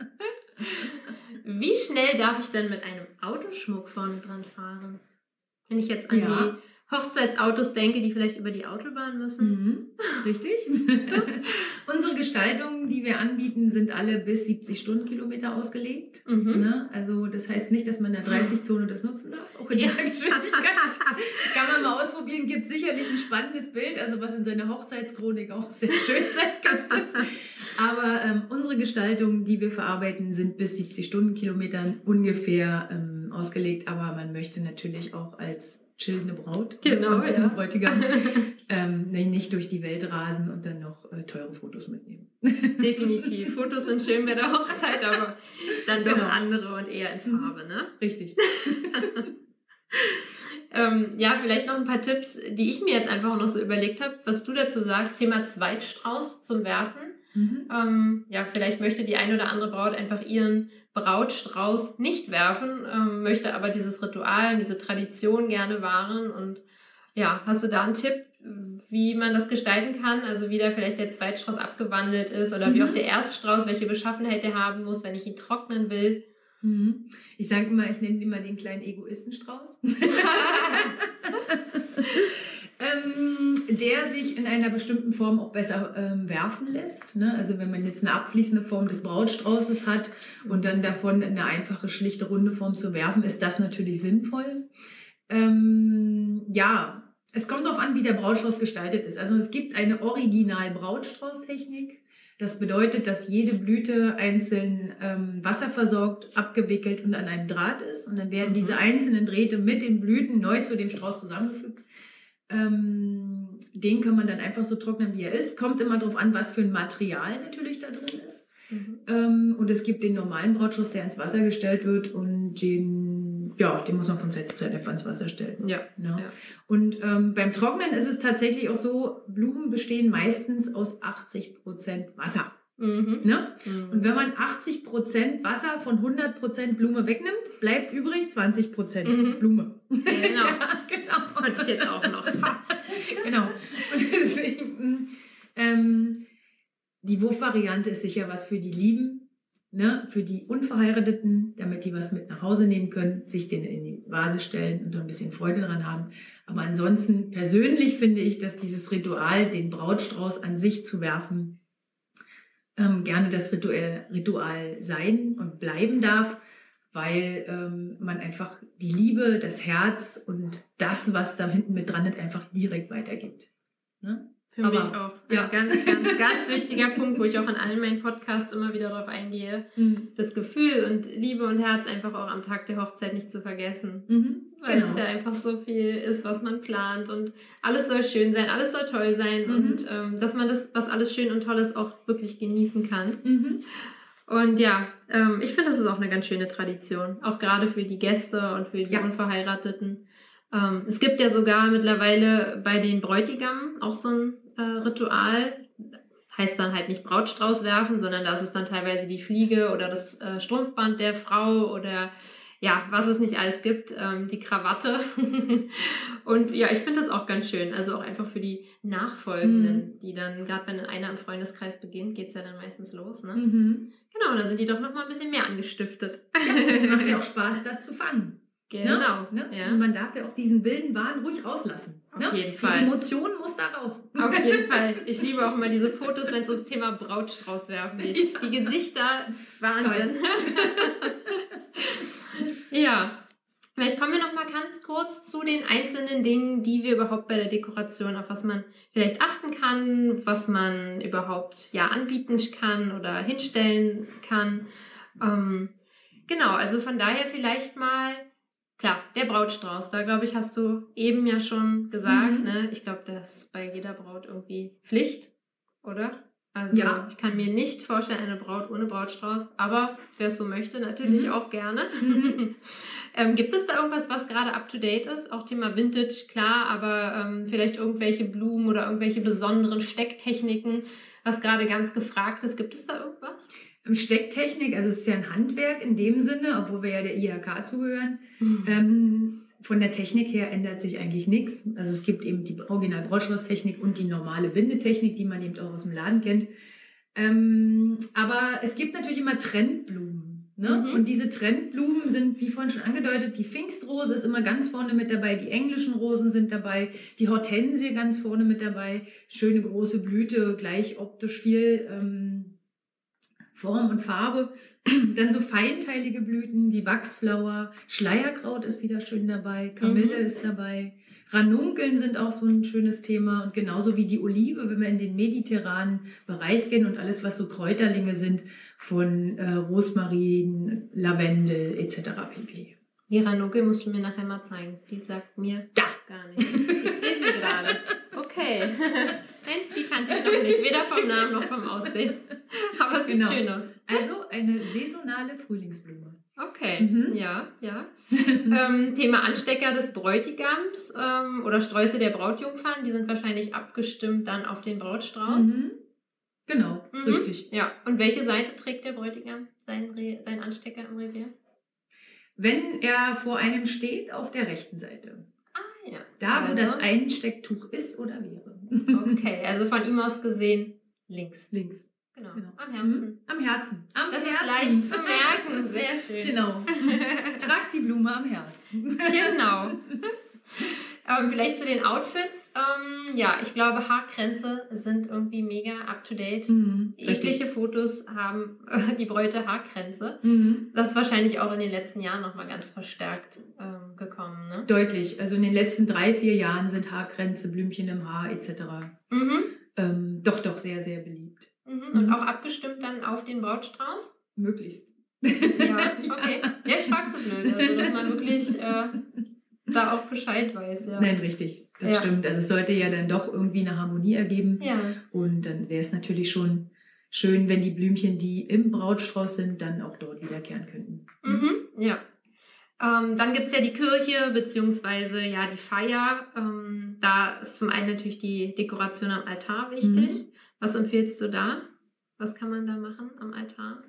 Wie schnell darf ich denn mit einem Autoschmuck vorne dran fahren? Wenn ich jetzt an Ja. die Hochzeitsautos denke, die vielleicht über die Autobahn müssen. Mhm, richtig. Unsere Gestaltungen, die wir anbieten, sind alle bis 70 Stundenkilometer ausgelegt. Mhm. Ne? Also das heißt nicht, dass man in der 30-Zone das nutzen darf, auch in dieser Geschwindigkeit. Kann man mal ausprobieren, gibt sicherlich ein spannendes Bild, also was in seiner Hochzeitschronik auch sehr schön sein könnte. Aber ähm, unsere Gestaltungen, die wir verarbeiten, sind bis 70 Stundenkilometern ungefähr ähm, ausgelegt. Aber man möchte natürlich auch als chillende Braut Genau, und ja. Bräutigam ähm, nicht durch die Welt rasen und dann noch äh, teure Fotos mitnehmen. Definitiv. Fotos sind schön bei der Hochzeit, aber dann doch Genau. andere und eher in Mhm. Farbe, ne? Richtig. Ähm, ja, vielleicht noch ein paar Tipps, die ich mir jetzt einfach noch so überlegt habe, was du dazu sagst, Thema Zweitstrauß zum Werfen. Mhm. Ähm, ja, vielleicht möchte die eine oder andere Braut einfach ihren Brautstrauß nicht werfen, ähm, möchte aber dieses Ritual, diese Tradition gerne wahren. Und ja, hast du da einen Tipp, wie man das gestalten kann? Also wie da vielleicht der Zweitstrauß abgewandelt ist oder wie Mhm. auch der Erststrauß, welche Beschaffenheit der haben muss, wenn ich ihn trocknen will. Mhm. Ich sage immer, ich nenne ihn immer den kleinen Egoistenstrauß. ähm, der sich in einer bestimmten Form auch besser ähm, werfen lässt. Ne? Also wenn man jetzt eine abfließende Form des Brautstraußes hat und dann davon eine einfache, schlichte, runde Form zu werfen, ist das natürlich sinnvoll. Ähm, ja, es kommt darauf an, wie der Brautstrauß gestaltet ist. Also es gibt eine Original-Brautstrauß-Technik. Das bedeutet, dass jede Blüte einzeln ähm, wasserversorgt, abgewickelt und an einem Draht ist. Und dann werden Mhm. diese einzelnen Drähte mit den Blüten neu zu dem Strauß zusammengefügt. Ähm, den kann man dann einfach so trocknen, wie er ist. Kommt immer darauf an, was für ein Material natürlich da drin ist. Mhm. Ähm, und es gibt den normalen Brautstrauß, der ins Wasser gestellt wird und den, ja, den muss man von Zeit zu Zeit einfach ins Wasser stellen. Ja. Ne? Ja. Und ähm, beim Trocknen ist es tatsächlich auch so, Blumen bestehen meistens aus 80% Wasser. Mhm. Ne? Mhm. Und wenn man 80% Wasser von 100% Blume wegnimmt, bleibt übrig 20% Mhm. Blume. Genau. ja, genau. Hatte ich jetzt auch noch. genau. Und deswegen, ähm, die Wurfvariante ist sicher was für die Lieben, ne? für die Unverheirateten, damit die was mit nach Hause nehmen können, sich den in die Vase stellen und ein bisschen Freude dran haben. Aber ansonsten, persönlich finde ich, dass dieses Ritual, den Brautstrauß an sich zu werfen, ähm, gerne das Ritual, Ritual sein und bleiben darf, weil ähm, man einfach die Liebe, das Herz und das, was da hinten mit dran ist, einfach direkt weitergibt. Ne? Für Aber, mich auch. ja. Ein ganz, ganz, ganz wichtiger Punkt, wo ich auch in allen meinen Podcasts immer wieder darauf eingehe. Das Gefühl und Liebe und Herz einfach auch am Tag der Hochzeit nicht zu vergessen. Mhm. Weil Genau. es ja einfach so viel ist, was man plant und alles soll schön sein, alles soll toll sein Mhm. und ähm, dass man das, was alles schön und toll ist, auch wirklich genießen kann. Und ja, ähm, ich finde, das ist auch eine ganz schöne Tradition, auch gerade für die Gäste und für die Ja. Unverheirateten. Ähm, es gibt ja sogar mittlerweile bei den Bräutigamen auch so ein äh, Ritual, heißt dann halt nicht Brautstrauß werfen, sondern da ist dann teilweise die Fliege oder das äh, Strumpfband der Frau oder ja, was es nicht alles gibt, ähm, die Krawatte. und ja, ich finde das auch ganz schön. Also auch einfach für die Nachfolgenden, die dann, gerade wenn einer im Freundeskreis beginnt, geht es ja dann meistens los. Ne? Mhm. Genau, da sind die doch noch mal ein bisschen mehr angestiftet. Ja, es macht ja auch Spaß, das zu fangen. Genau. Ne? Ja. Und man darf ja auch diesen wilden Wahn ruhig rauslassen. Auf ne? jeden Die Fall. Emotion muss da raus. Auf jeden Fall. Ich liebe auch immer diese Fotos, wenn es ums Thema Brautstrauß werfen geht. Ja. Die Gesichter, Wahnsinn. Ja. Vielleicht kommen wir noch mal ganz kurz zu den einzelnen Dingen, die wir überhaupt bei der Dekoration, auf was man vielleicht achten kann, was man überhaupt ja anbieten kann oder hinstellen kann. Ähm, genau, also von daher vielleicht mal klar, der Brautstrauß. Da glaube ich, hast du eben ja schon gesagt. Mhm. Ne? Ich glaube, das ist bei jeder Braut irgendwie Pflicht, oder? Also ja. ich kann mir nicht vorstellen, eine Braut ohne Brautstrauß, aber wer es so möchte, natürlich mhm. auch gerne. Mhm. ähm, gibt es da irgendwas, was gerade up-to-date ist? Auch Thema Vintage, klar, aber ähm, vielleicht irgendwelche Blumen oder irgendwelche besonderen Stecktechniken, was gerade ganz gefragt ist. Gibt es da irgendwas? Stecktechnik, also es ist ja ein Handwerk in dem Sinne, obwohl wir ja der IHK zugehören. Mhm. Ähm, von der Technik her ändert sich eigentlich nichts. Also es gibt eben die original Brautstrauß-Technik und die normale Bindetechnik, die man eben auch aus dem Laden kennt. Ähm, aber es gibt natürlich immer Trendblumen. Ne? Mhm. Und diese Trendblumen sind, wie vorhin schon angedeutet, die Pfingstrose ist immer ganz vorne mit dabei, die englischen Rosen sind dabei, die Hortensie ganz vorne mit dabei, schöne große Blüte, gleich optisch viel ähm, Form und Farbe. Dann so feinteilige Blüten wie Wachsflower, Schleierkraut ist wieder schön dabei, Kamille mhm. ist dabei. Ranunkeln sind auch so ein schönes Thema und genauso wie die Olive, wenn wir in den mediterranen Bereich gehen und alles, was so Kräuterlinge sind, von äh, Rosmarin, Lavendel etc. pp. Die Ranunkel musst du mir nachher mal zeigen. Die sagt mir da gar nicht. Ich sehe sie gerade. Okay. Nein, die kannte ich noch nicht, weder vom Namen noch vom Aussehen. Aber es sieht genau. schön aus. Also eine saisonale Frühlingsblume. Okay, mhm. ja, ja. ähm, Thema Anstecker des Bräutigams ähm, oder Sträuße der Brautjungfern, die sind wahrscheinlich abgestimmt dann auf den Brautstrauß. Mhm. Genau, mhm. richtig. Ja, und welche Seite trägt der Bräutigam seinen, seinen Anstecker im Revier? Wenn er vor einem steht, auf der rechten Seite. Ah ja. Da, wo also. das Einstecktuch ist oder wäre. Okay, also von ihm aus gesehen links. Links. Genau. genau. Am Herzen. Mhm. Am Herzen. Am das Herzen. ist leicht zu merken. Sehr schön. Genau. Trag die Blume am Herzen. genau. Ähm, vielleicht zu den Outfits. Ähm, ja, ich glaube, Haarkränze sind irgendwie mega up to date. Mhm, Jegliche Fotos haben äh, die Bräute Haarkränze. Mhm. Das ist wahrscheinlich auch in den letzten Jahren nochmal ganz verstärkt ähm, gekommen. Ne? Deutlich. Also in den letzten drei, vier Jahren sind Haarkränze, Blümchen im Haar etc. Mhm. Ähm, doch, doch sehr, sehr beliebt. Mhm. Und mhm. auch abgestimmt dann auf den Brautstrauß? Möglichst. Ja, okay. Ja, ich frage so blöd. Also, dass man wirklich äh, da auch Bescheid weiß. Ja. Nein, richtig. Das ja. stimmt. Also es sollte ja dann doch irgendwie eine Harmonie ergeben. Ja. Und dann wäre es natürlich schon schön, wenn die Blümchen, die im Brautstrauß sind, dann auch dort wiederkehren könnten. Mhm, ja. Ähm, dann gibt es ja die Kirche, beziehungsweise ja die Feier. Ähm, da ist zum einen natürlich die Dekoration am Altar wichtig. Mhm. Was empfiehlst du da? Was kann man da machen am Altar?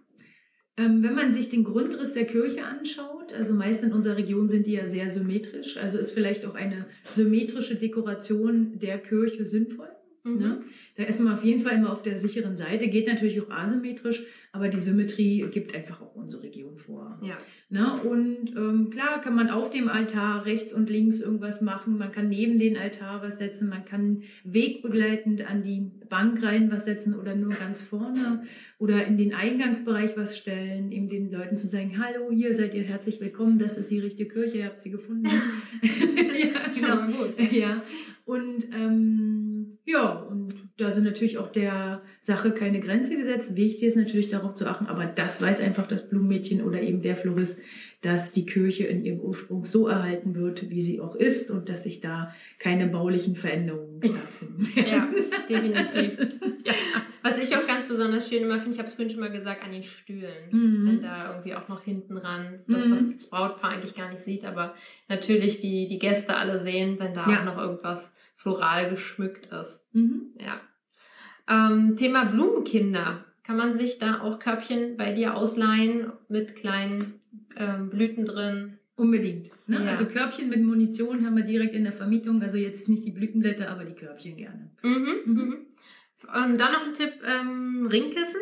Ähm, wenn man sich den Grundriss der Kirche anschaut, also meist in unserer Region sind die ja sehr symmetrisch, also ist vielleicht auch eine symmetrische Dekoration der Kirche sinnvoll. Mhm. Ne? Da ist man auf jeden Fall immer auf der sicheren Seite, geht natürlich auch asymmetrisch, aber die Symmetrie gibt einfach auch unsere Region vor. Ja. Ne? Und ähm, klar kann man auf dem Altar rechts und links irgendwas machen, man kann neben den Altar was setzen, man kann wegbegleitend an die Bank rein was setzen oder nur ganz vorne oder in den Eingangsbereich was stellen, eben den Leuten zu sagen, hallo, hier seid ihr herzlich willkommen, das ist die richtige Kirche, ihr habt sie gefunden. ja, genau. gut. Ja. Und ähm, ja, und da sind natürlich auch der Sache keine Grenze gesetzt. Wichtig ist natürlich darauf zu achten, aber das weiß einfach das Blumenmädchen oder eben der Florist, dass die Kirche in ihrem Ursprung so erhalten wird, wie sie auch ist und dass sich da keine baulichen Veränderungen stattfinden. ja, definitiv. ja. Was ich auch ganz besonders schön immer finde, ich habe es vorhin schon mal gesagt, an den Stühlen. Mhm. Wenn da irgendwie auch noch hinten ran, das, was mhm. das Brautpaar eigentlich gar nicht sieht, aber natürlich die, die Gäste alle sehen, wenn da ja. auch noch irgendwas floral geschmückt ist. Mhm. Ja. Ähm, Thema Blumenkinder. Kann man sich da auch Körbchen bei dir ausleihen mit kleinen ähm, Blüten drin? Unbedingt. Ne? Ja. Also Körbchen mit Munition haben wir direkt in der Vermietung. Also jetzt nicht die Blütenblätter, aber die Körbchen gerne. Mhm, mhm. mhm. Und dann noch ein Tipp, ähm, Ringkissen.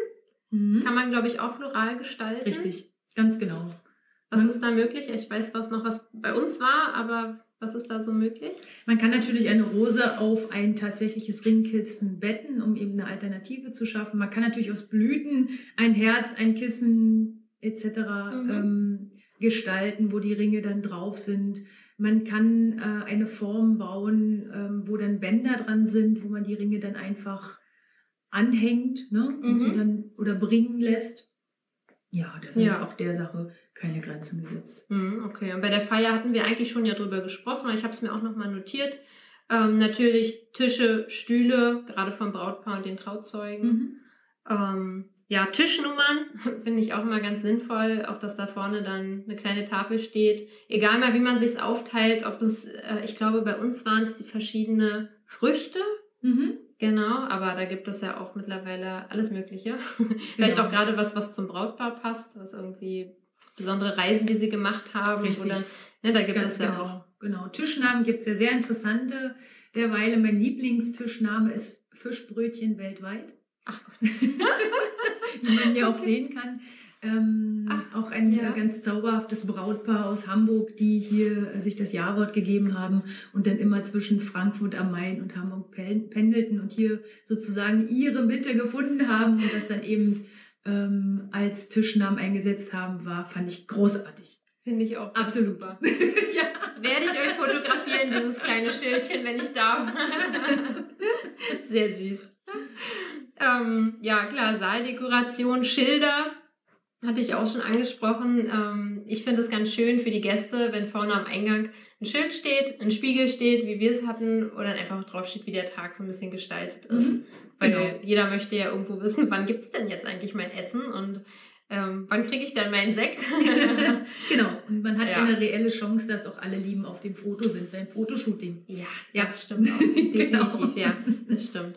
Mhm. Kann man, glaube ich, auch floral gestalten. Richtig, ganz genau. Was ist da möglich? Ich weiß, was noch was bei uns war, aber was ist da so möglich? Man kann natürlich eine Rose auf ein tatsächliches Ringkissen betten, um eben eine Alternative zu schaffen. Man kann natürlich aus Blüten ein Herz, ein Kissen etc. Mhm. Ähm, gestalten, wo die Ringe dann drauf sind. Man kann äh, eine Form bauen, ähm, wo dann Bänder dran sind, wo man die Ringe dann einfach anhängt ne? Mhm. dann oder bringen lässt. Ja, da sind Ja. auch der Sache keine Grenzen gesetzt. Mhm, Okay, und bei der Feier hatten wir eigentlich schon ja drüber gesprochen. Ich habe es mir auch nochmal notiert. Ähm, natürlich Tische, Stühle, gerade vom Brautpaar und den Trauzeugen. Mhm. Ähm, ja, Tischnummern finde ich auch immer ganz sinnvoll, auch dass da vorne dann eine kleine Tafel steht. Egal mal, wie man sich aufteilt, ob es, äh, ich glaube, bei uns waren es die verschiedenen Früchte, Mhm. genau, aber da gibt es ja auch mittlerweile alles Mögliche. Vielleicht Genau. auch gerade was, was zum Brautpaar passt, was irgendwie besondere Reisen, die sie gemacht haben. Richtig. Oder, ne, da gibt Ganz es ja genau. auch. genau. Tischnamen gibt es ja sehr interessante. Derweile mein Lieblingstischname ist Fischbrötchen weltweit. Ach die man hier auch sehen kann. Ähm, Ach, auch ein ja. ganz zauberhaftes Brautpaar aus Hamburg, die hier sich das Jawort gegeben haben und dann immer zwischen Frankfurt am Main und Hamburg pen- pendelten und hier sozusagen ihre Mitte gefunden haben und das dann eben ähm, als Tischnamen eingesetzt haben, war, fand ich großartig. Finde ich auch Absolut. super. ja. Werde ich euch fotografieren, dieses kleine Schildchen, wenn ich darf. Sehr süß. Ähm, ja, klar, Saaldekoration, Schilder hatte ich auch schon angesprochen. Ähm, ich finde es ganz schön für die Gäste, wenn vorne am Eingang ein Schild steht, ein Spiegel steht, wie wir es hatten, oder dann einfach drauf steht, wie der Tag so ein bisschen gestaltet ist. Mhm, Weil genau. jeder möchte ja irgendwo wissen, wann gibt es denn jetzt eigentlich mein Essen und ähm, wann kriege ich dann meinen Sekt? Genau, und man hat Ja. eine reelle Chance, dass auch alle Lieben auf dem Foto sind, beim Fotoshooting. Ja, Ja. das stimmt auch. Definitiv, Genau. ja, das stimmt.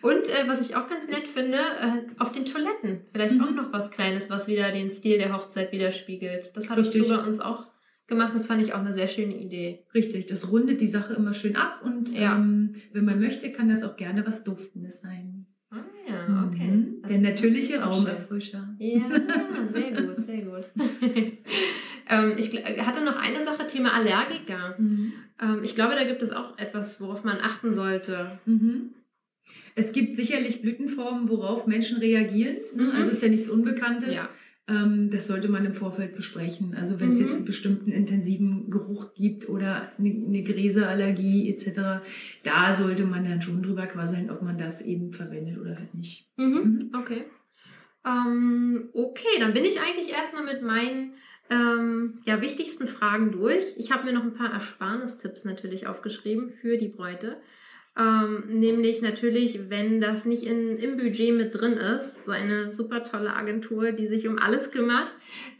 Und äh, was ich auch ganz nett finde, äh, auf den Toiletten vielleicht Mhm. auch noch was Kleines, was wieder den Stil der Hochzeit widerspiegelt. Das hattest du bei uns auch gemacht. Das fand ich auch eine sehr schöne Idee. Richtig, das rundet die Sache immer schön ab und Ja. ähm, wenn man möchte, kann das auch gerne was Duftendes sein. Ah ja, okay. Mhm. Der natürliche. Raumerfrischer. Ja, sehr gut, sehr gut. ähm, ich hatte noch eine Sache, Thema Allergiker. Mhm. Ähm, ich glaube, da gibt es auch etwas, worauf man achten sollte. Mhm. Es gibt sicherlich Blütenformen, worauf Menschen reagieren. Ne? Also ist ja nichts Unbekanntes. Ja. Ähm, das sollte man im Vorfeld besprechen. Also wenn es Mhm. jetzt einen bestimmten intensiven Geruch gibt oder eine, eine Gräserallergie etc., da sollte man dann schon drüber quasseln, ob man das eben verwendet oder halt nicht. Mhm. Okay. Ähm, okay, dann bin ich eigentlich erstmal mit meinen ähm, ja, wichtigsten Fragen durch. Ich habe mir noch ein paar Ersparnistipps natürlich aufgeschrieben für die Bräute. Ähm, nämlich natürlich, wenn das nicht in, im Budget mit drin ist, so eine super tolle Agentur, die sich um alles kümmert,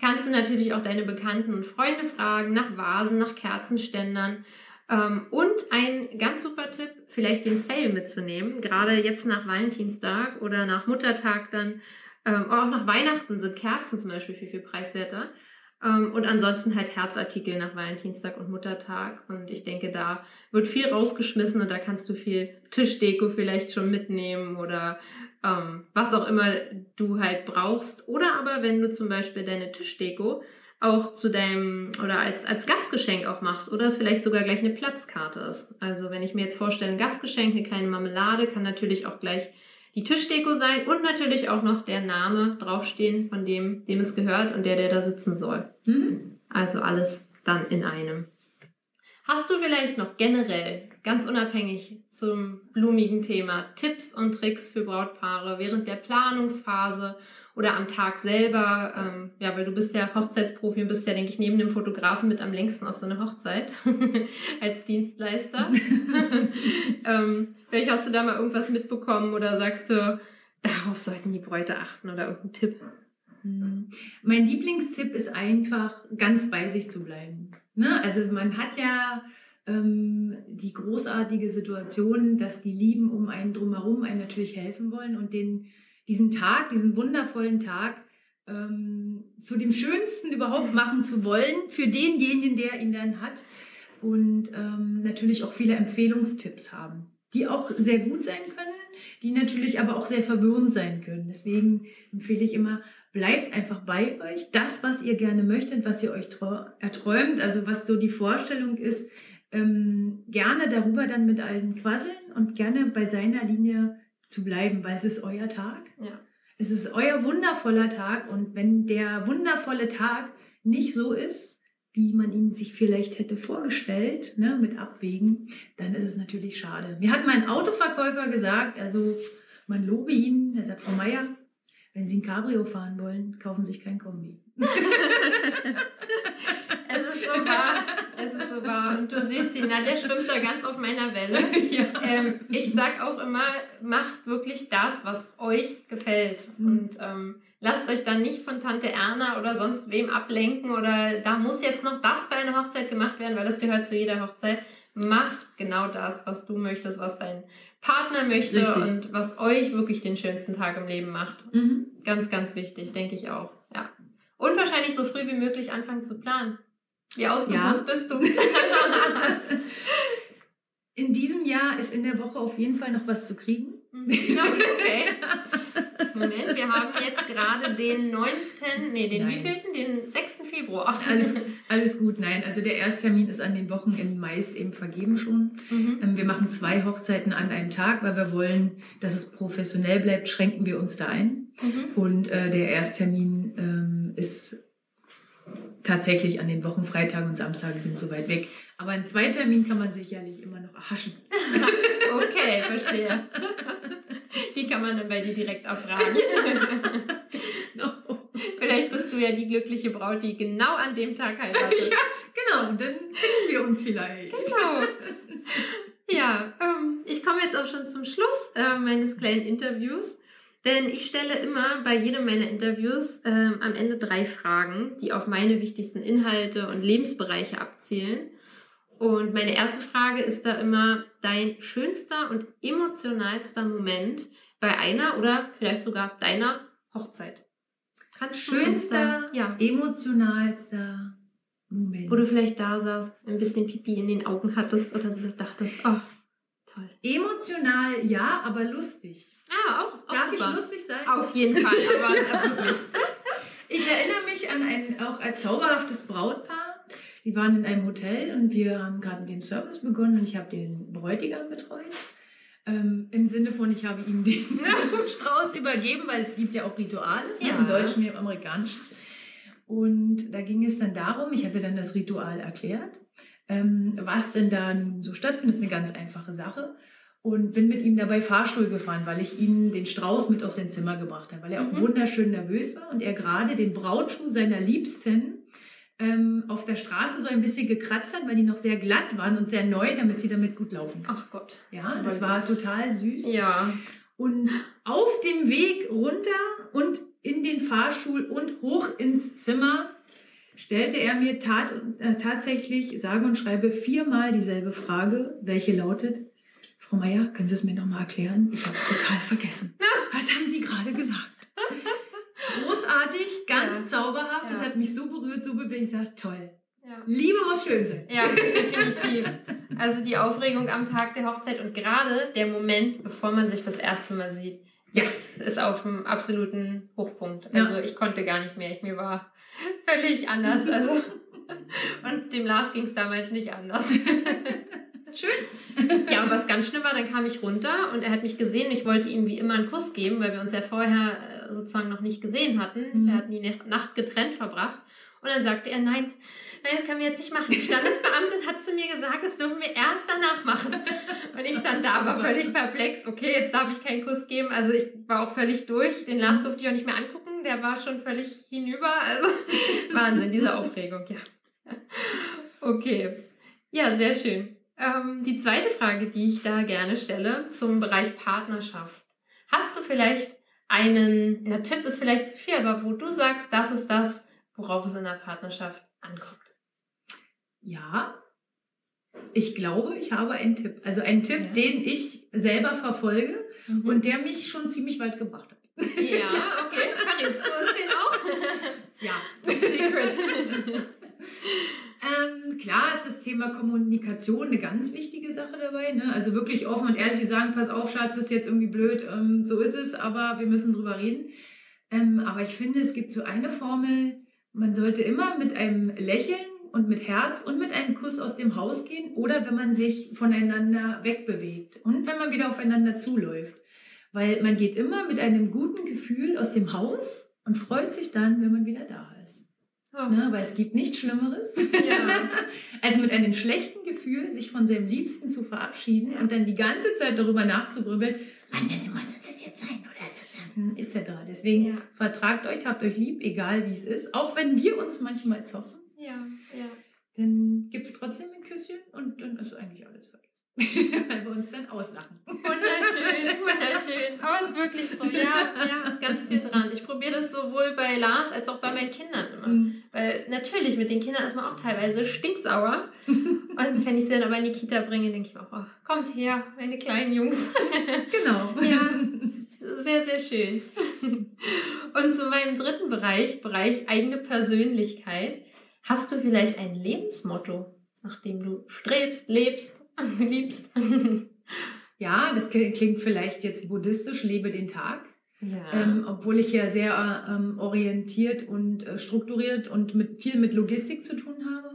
kannst du natürlich auch deine Bekannten und Freunde fragen nach Vasen, nach Kerzenständern. Ähm, und ein ganz super Tipp, vielleicht den Sale mitzunehmen. Gerade jetzt nach Valentinstag oder nach Muttertag dann, ähm, auch nach Weihnachten sind Kerzen zum Beispiel viel, viel preiswerter. Ähm, und ansonsten halt Herzartikel nach Valentinstag und Muttertag. Und ich denke, da wird viel rausgeschmissen und da kannst du viel Tischdeko vielleicht schon mitnehmen oder ähm, was auch immer du halt brauchst. Oder aber wenn du zum Beispiel deine Tischdeko auch zu deinem oder als, als Gastgeschenk auch machst oder es vielleicht sogar gleich eine Platzkarte ist. Also wenn ich mir jetzt vorstelle, ein Gastgeschenk, eine kleine Marmelade, kann natürlich auch gleich die Tischdeko sein und natürlich auch noch der Name draufstehen von dem, dem es gehört und der, der da sitzen soll. Mhm. Also alles dann in einem. Hast du vielleicht noch generell, ganz unabhängig zum blumigen Thema, Tipps und Tricks für Brautpaare während der Planungsphase oder am Tag selber? Ähm, ja, weil du bist ja Hochzeitsprofi und bist ja, denke ich, neben dem Fotografen mit am längsten auf so eine Hochzeit als Dienstleister. ähm, vielleicht hast du da mal irgendwas mitbekommen oder sagst du, darauf sollten die Bräute achten oder irgendein Tipp? Mhm. Mein Lieblingstipp ist einfach, ganz bei sich zu bleiben. Ne? Also man hat ja ähm, die großartige Situation, dass die Lieben um einen drumherum einen natürlich helfen wollen und den, diesen Tag, diesen wundervollen Tag ähm, zu dem Schönsten überhaupt machen zu wollen für denjenigen, der ihn dann hat. Und ähm, natürlich auch viele Empfehlungstipps haben, die auch sehr gut sein können, die natürlich aber auch sehr verwirrend sein können. Deswegen empfehle ich immer, bleibt einfach bei euch. Das, was ihr gerne möchtet, was ihr euch erträumt, also was so die Vorstellung ist, ähm, gerne darüber dann mit allen quasseln und gerne bei seiner Linie zu bleiben, weil es ist euer Tag. Ja. Es ist euer wundervoller Tag und wenn der wundervolle Tag nicht so ist, wie man ihn sich vielleicht hätte vorgestellt, ne, mit Abwägen, dann ist es natürlich schade. Mir hat mein Autoverkäufer gesagt, also man lobe ihn, er sagt, Frau Meier, wenn Sie ein Cabrio fahren wollen, kaufen Sie sich kein Kombi. es ist so wahr. Es ist so wahr. Und du siehst, die Nadja schwimmt da ganz auf meiner Welle. Ja. Ähm, ich sag auch immer, macht wirklich das, was euch gefällt. Mhm. Und ähm, lasst euch dann nicht von Tante Erna oder sonst wem ablenken oder da muss jetzt noch das bei einer Hochzeit gemacht werden, weil das gehört zu jeder Hochzeit. Macht genau das, was du möchtest, was dein Partner möchte Richtig. und was euch wirklich den schönsten Tag im Leben macht. Mhm. Ganz, ganz wichtig, denke ich auch. Ja. Und wahrscheinlich so früh wie möglich anfangen zu planen. Wie ausgebucht ja. bist du? in diesem Jahr ist in der Woche auf jeden Fall noch was zu kriegen. Mhm. Okay. Moment, wir haben jetzt gerade den 9., nee, den Nein. wievielten? Den 6. Februar. Alles, alles gut, nein. Also der Ersttermin ist an den Wochenenden meist eben vergeben schon. Mhm. Ähm, wir machen zwei Hochzeiten an einem Tag, weil wir wollen, dass es professionell bleibt, schränken wir uns da ein. Mhm. Und äh, der Ersttermin ähm, ist tatsächlich an den Wochen Freitag und Samstag sind so weit weg. Aber einen Zweitermin kann man sicherlich immer noch erhaschen. okay, verstehe. Die kann man dann bei dir direkt erfragen. no. Vielleicht bist du ja die glückliche Braut, die genau an dem Tag heiratet. ja, genau. Dann kennen wir uns vielleicht. Genau. Ja, ähm, ich komme jetzt auch schon zum Schluss äh, meines kleinen Interviews. Denn ich stelle immer bei jedem meiner Interviews äh, am Ende drei Fragen, die auf meine wichtigsten Inhalte und Lebensbereiche abzielen. Und meine erste Frage ist da immer dein schönster und emotionalster Moment bei einer oder vielleicht sogar deiner Hochzeit. Kannst schönster, ja. emotionalster Moment. Wo du vielleicht da saßt, ein bisschen Pipi in den Augen hattest oder so dachtest, oh, toll. Emotional ja, aber lustig. Ah, auch, auch Darf super. ich lustig sein? Auf jeden Fall, aber wirklich. Ich erinnere mich an ein auch ein zauberhaftes Brautpaar. Die waren in einem Hotel und wir haben gerade mit dem Service begonnen und ich habe den Bräutigam betreut. Ähm, Im Sinne von, ich habe ihm den Strauß übergeben, weil es gibt ja auch Rituale, ne, ja. im Deutschen wie im Amerikanischen. Und da ging es dann darum, ich hatte dann das Ritual erklärt, ähm, was denn da so stattfindet. Ist eine ganz einfache Sache und bin mit ihm dabei Fahrstuhl gefahren, weil ich ihm den Strauß mit auf sein Zimmer gebracht habe, weil er auch mhm. wunderschön nervös war und er gerade den Brautschuh seiner Liebsten ähm, auf der Straße so ein bisschen gekratzt hat, weil die noch sehr glatt waren und sehr neu, damit sie damit gut laufen kann. Ach Gott. Ja, das war total süß. Ja. Und auf dem Weg runter und in den Fahrstuhl und hoch ins Zimmer stellte er mir tat, äh, tatsächlich, sage und schreibe, viermal dieselbe Frage, welche lautet, Frau Meier, können Sie es mir nochmal erklären? Ich habe es total vergessen. Was haben Sie gerade gesagt? Zauberhaft. Das hat mich so berührt, so bewegt. Ich sage, toll. Liebe muss schön sein. Ja, definitiv. Also die Aufregung am Tag der Hochzeit und gerade der Moment, bevor man sich das erste Mal sieht, ist, ist auf dem absoluten Hochpunkt. Also ich konnte gar nicht mehr. Ich, mir war völlig anders. Also, und dem Lars ging es damals nicht anders. Schön. ja, und was ganz schlimm war, dann kam ich runter und er hat mich gesehen. Ich wollte ihm wie immer einen Kuss geben, weil wir uns ja vorher äh, sozusagen noch nicht gesehen hatten. Mhm. Wir hatten die Nacht getrennt verbracht. Und dann sagte er, nein, nein, das können wir jetzt nicht machen. Die Standesbeamtin hat zu mir gesagt, das dürfen wir erst danach machen. Und ich stand da, war völlig perplex. Okay, jetzt darf ich keinen Kuss geben. Also ich war auch völlig durch. Den Lars durfte ich auch nicht mehr angucken. Der war schon völlig hinüber. Also Wahnsinn, diese Aufregung, ja. Okay. Ja, sehr schön. Ähm, die zweite Frage, die ich da gerne stelle, zum Bereich Partnerschaft. Hast du vielleicht einen, der Tipp ist vielleicht zu viel, aber wo du sagst, das ist das, worauf es in der Partnerschaft ankommt? Ja, ich glaube, ich habe einen Tipp. Also einen Tipp, ja. den ich selber verfolge mhm. und der mich schon ziemlich weit gebracht hat. Ja, okay. Verrätst du uns den auch? Ja. Secret. Ähm, klar ist das Thema Kommunikation eine ganz wichtige Sache dabei. Ne? Also wirklich offen und ehrlich sagen, pass auf, Schatz, das ist jetzt irgendwie blöd, ähm, so ist es, aber wir müssen drüber reden. Ähm, aber ich finde, es gibt so eine Formel, man sollte immer mit einem Lächeln und mit Herz und mit einem Kuss aus dem Haus gehen oder wenn man sich voneinander wegbewegt und wenn man wieder aufeinander zuläuft. Weil man geht immer mit einem guten Gefühl aus dem Haus und freut sich dann, wenn man wieder da ist. Oh. Ne, weil es gibt nichts Schlimmeres, Ja. als mit einem schlechten Gefühl sich von seinem Liebsten zu verabschieden und dann die ganze Zeit darüber nachzugrübeln, Mann, das muss das jetzt sein oder ist das sein, etc. Deswegen Ja. vertragt euch, habt euch lieb, egal wie es ist. Auch wenn wir uns manchmal zoffen, Ja, ja. dann gibt es trotzdem ein Küsschen und dann ist eigentlich alles vergessen. weil wir uns dann auslachen. Wunderschön, wunderschön. Aber es ist wirklich so, ja, ja, ist ganz viel dran. Ich probiere das sowohl bei Lars als auch bei meinen Kindern immer. Mhm. Weil natürlich, mit den Kindern ist man auch teilweise stinksauer. Und wenn ich sie dann aber in die Kita bringe, denke ich mir auch, oh, kommt her, meine kleinen Jungs. Genau. Ja. Sehr, sehr schön. Und zu meinem dritten Bereich, Bereich eigene Persönlichkeit. Hast du vielleicht ein Lebensmotto, nach dem du strebst, lebst, liebst? Ja, das klingt vielleicht jetzt buddhistisch, lebe den Tag. Ja. Ähm, obwohl ich ja sehr ähm, orientiert und äh, strukturiert und mit, viel mit Logistik zu tun habe.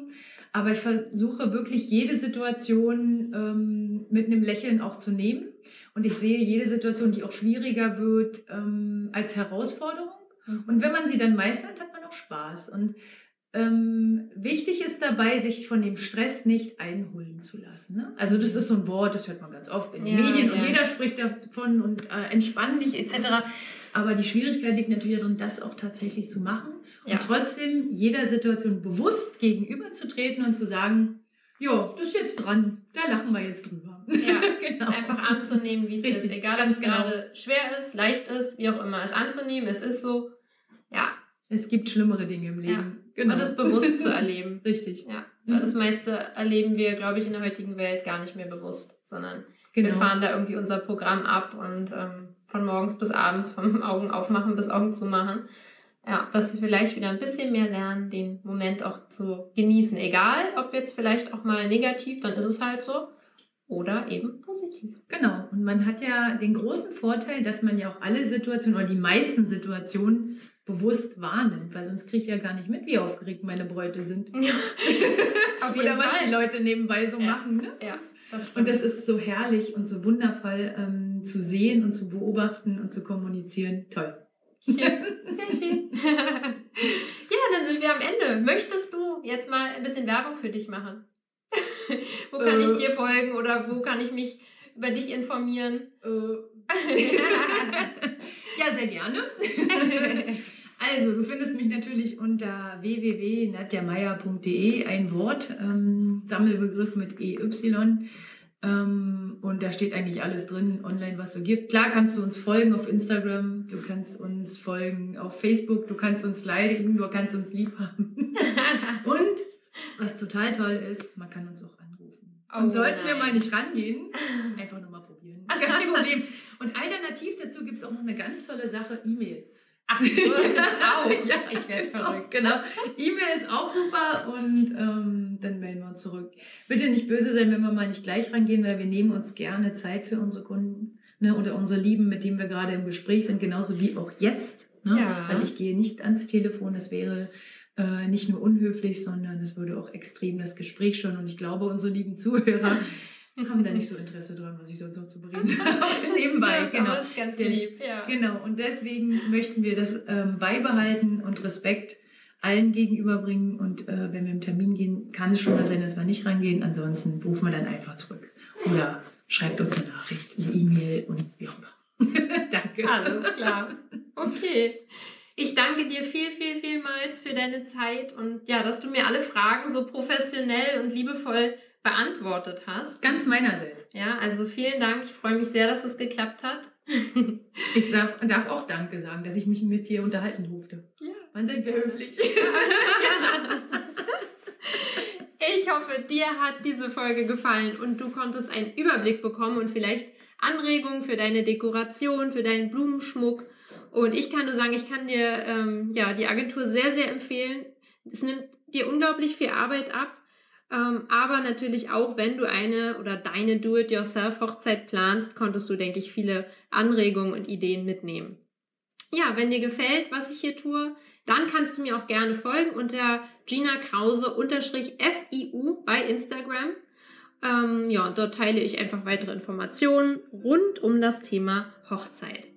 Aber ich versuche wirklich jede Situation ähm, mit einem Lächeln auch zu nehmen. Und ich sehe jede Situation, die auch schwieriger wird, ähm, als Herausforderung. Und wenn man sie dann meistert, hat man auch Spaß. Und ähm, wichtig ist dabei, sich von dem Stress nicht einholen zu lassen. Ne? Also das ist so ein Wort, das hört man ganz oft in den Ja, Medien und ja. jeder spricht davon und äh, entspann dich etc. Aber die Schwierigkeit liegt natürlich darin, das auch tatsächlich zu machen Ja. und trotzdem jeder Situation bewusst gegenüberzutreten und zu sagen, ja, das ist jetzt dran, da lachen wir jetzt drüber. Ja, genau. es einfach anzunehmen, wie es Richtig, ist. Egal, ob es genau. gerade schwer ist, leicht ist, wie auch immer. Es anzunehmen, es ist so. Ja, Es gibt schlimmere Dinge im Leben. Genau. und es bewusst zu erleben. Richtig. Ja, weil das meiste erleben wir, glaube ich, in der heutigen Welt gar nicht mehr bewusst, sondern Genau. wir fahren da irgendwie unser Programm ab und ähm, von morgens bis abends, vom Augen aufmachen bis Augen zumachen. Ja, dass wir vielleicht wieder ein bisschen mehr lernen, den Moment auch zu genießen. Egal, ob jetzt vielleicht auch mal negativ, dann ist es halt so. Oder eben positiv. Genau, und man hat ja den großen Vorteil, dass man ja auch alle Situationen oder die meisten Situationen bewusst wahrnimmt, weil sonst kriege ich ja gar nicht mit, wie aufgeregt meine Bräute sind. Auf jeden oder was Fall. die Leute nebenbei so Ja. machen. Ne? Ja, das. Und das ist so herrlich und so wundervoll ähm, zu sehen und zu beobachten und zu kommunizieren. Toll. Schön, sehr schön. ja, dann sind wir am Ende. Möchtest du jetzt mal ein bisschen Werbung für dich machen? wo kann Äh. ich dir folgen oder wo kann ich mich über dich informieren? ja, sehr gerne. Also, du findest mich natürlich unter www.nadjameier.de, ein Wort, ähm, Sammelbegriff mit EY. Ähm, und da steht eigentlich alles drin, online, was du gibt. Klar kannst du uns folgen auf Instagram, du kannst uns folgen auf Facebook, du kannst uns liken, du kannst uns lieb haben. Und was total toll ist, man kann uns auch anrufen. Oh Und sollten wir nein. mal nicht rangehen, einfach nur mal probieren. Kein Problem. Und alternativ dazu gibt es auch noch eine ganz tolle Sache, E-Mail. Ach, so ist das auch. Ja, ich werde verrückt. Genau. E-Mail ist auch super und ähm, dann melden wir uns zurück. Bitte nicht böse sein, wenn wir mal nicht gleich rangehen, weil wir nehmen uns gerne Zeit für unsere Kunden ne, oder unsere Lieben, mit denen wir gerade im Gespräch sind, genauso wie auch jetzt. Ne? Ja. Weil ich gehe nicht ans Telefon, das wäre äh, nicht nur unhöflich, sondern es würde auch extrem das Gespräch schon und ich glaube, unsere lieben Zuhörer haben da nicht so Interesse dran, was ich sonst noch zu bereden habe. Nebenbei, Stimmt, genau. Aber ist ganz Das- lieb, ja. Genau, und deswegen möchten wir das ähm, beibehalten und Respekt allen gegenüberbringen. Und äh, wenn wir im Termin gehen, kann es schon mal sein, dass wir nicht rangehen. Ansonsten rufen wir dann einfach zurück. Oder schreibt uns eine Nachricht, eine E-Mail und wie auch immer. Danke. Alles klar. Okay. Ich danke dir viel, viel, vielmals für deine Zeit und ja, dass du mir alle Fragen so professionell und liebevoll beantwortet hast. Ganz meinerseits. Ja, also vielen Dank. Ich freue mich sehr, dass es geklappt hat. Ich darf, darf auch Danke sagen, dass ich mich mit dir unterhalten durfte. Ja. Wann sind wir höflich? Ich hoffe, dir hat diese Folge gefallen und du konntest einen Überblick bekommen und vielleicht Anregungen für deine Dekoration, für deinen Blumenschmuck. Und ich kann nur sagen, ich kann dir ähm, ja, die Agentur sehr, sehr empfehlen. Es nimmt dir unglaublich viel Arbeit ab. Ähm, aber natürlich auch, wenn du eine oder deine Do-it-yourself-Hochzeit planst, konntest du, denke ich, viele Anregungen und Ideen mitnehmen. Ja, wenn dir gefällt, was ich hier tue, dann kannst du mir auch gerne folgen unter Gina Krause-FIU bei Instagram. Ähm, ja, dort teile ich einfach weitere Informationen rund um das Thema Hochzeit.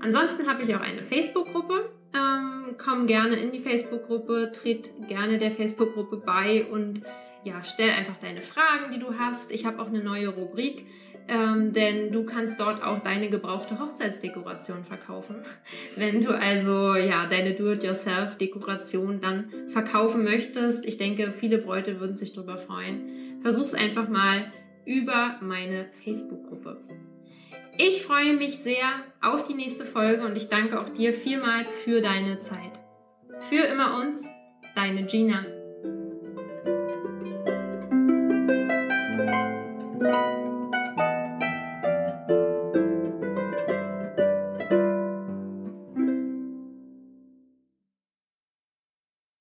Ansonsten habe ich auch eine Facebook-Gruppe, ähm, komm gerne in die Facebook-Gruppe, tritt gerne der Facebook-Gruppe bei und ja, stell einfach deine Fragen, die du hast. Ich habe auch eine neue Rubrik, ähm, denn du kannst dort auch deine gebrauchte Hochzeitsdekoration verkaufen. Wenn du also ja deine Do-it-yourself-Dekoration dann verkaufen möchtest, ich denke, viele Bräute würden sich darüber freuen. Versuch's einfach mal über meine Facebook-Gruppe. Ich freue mich sehr auf die nächste Folge und ich danke auch dir vielmals für deine Zeit. Für immer uns, deine Gina.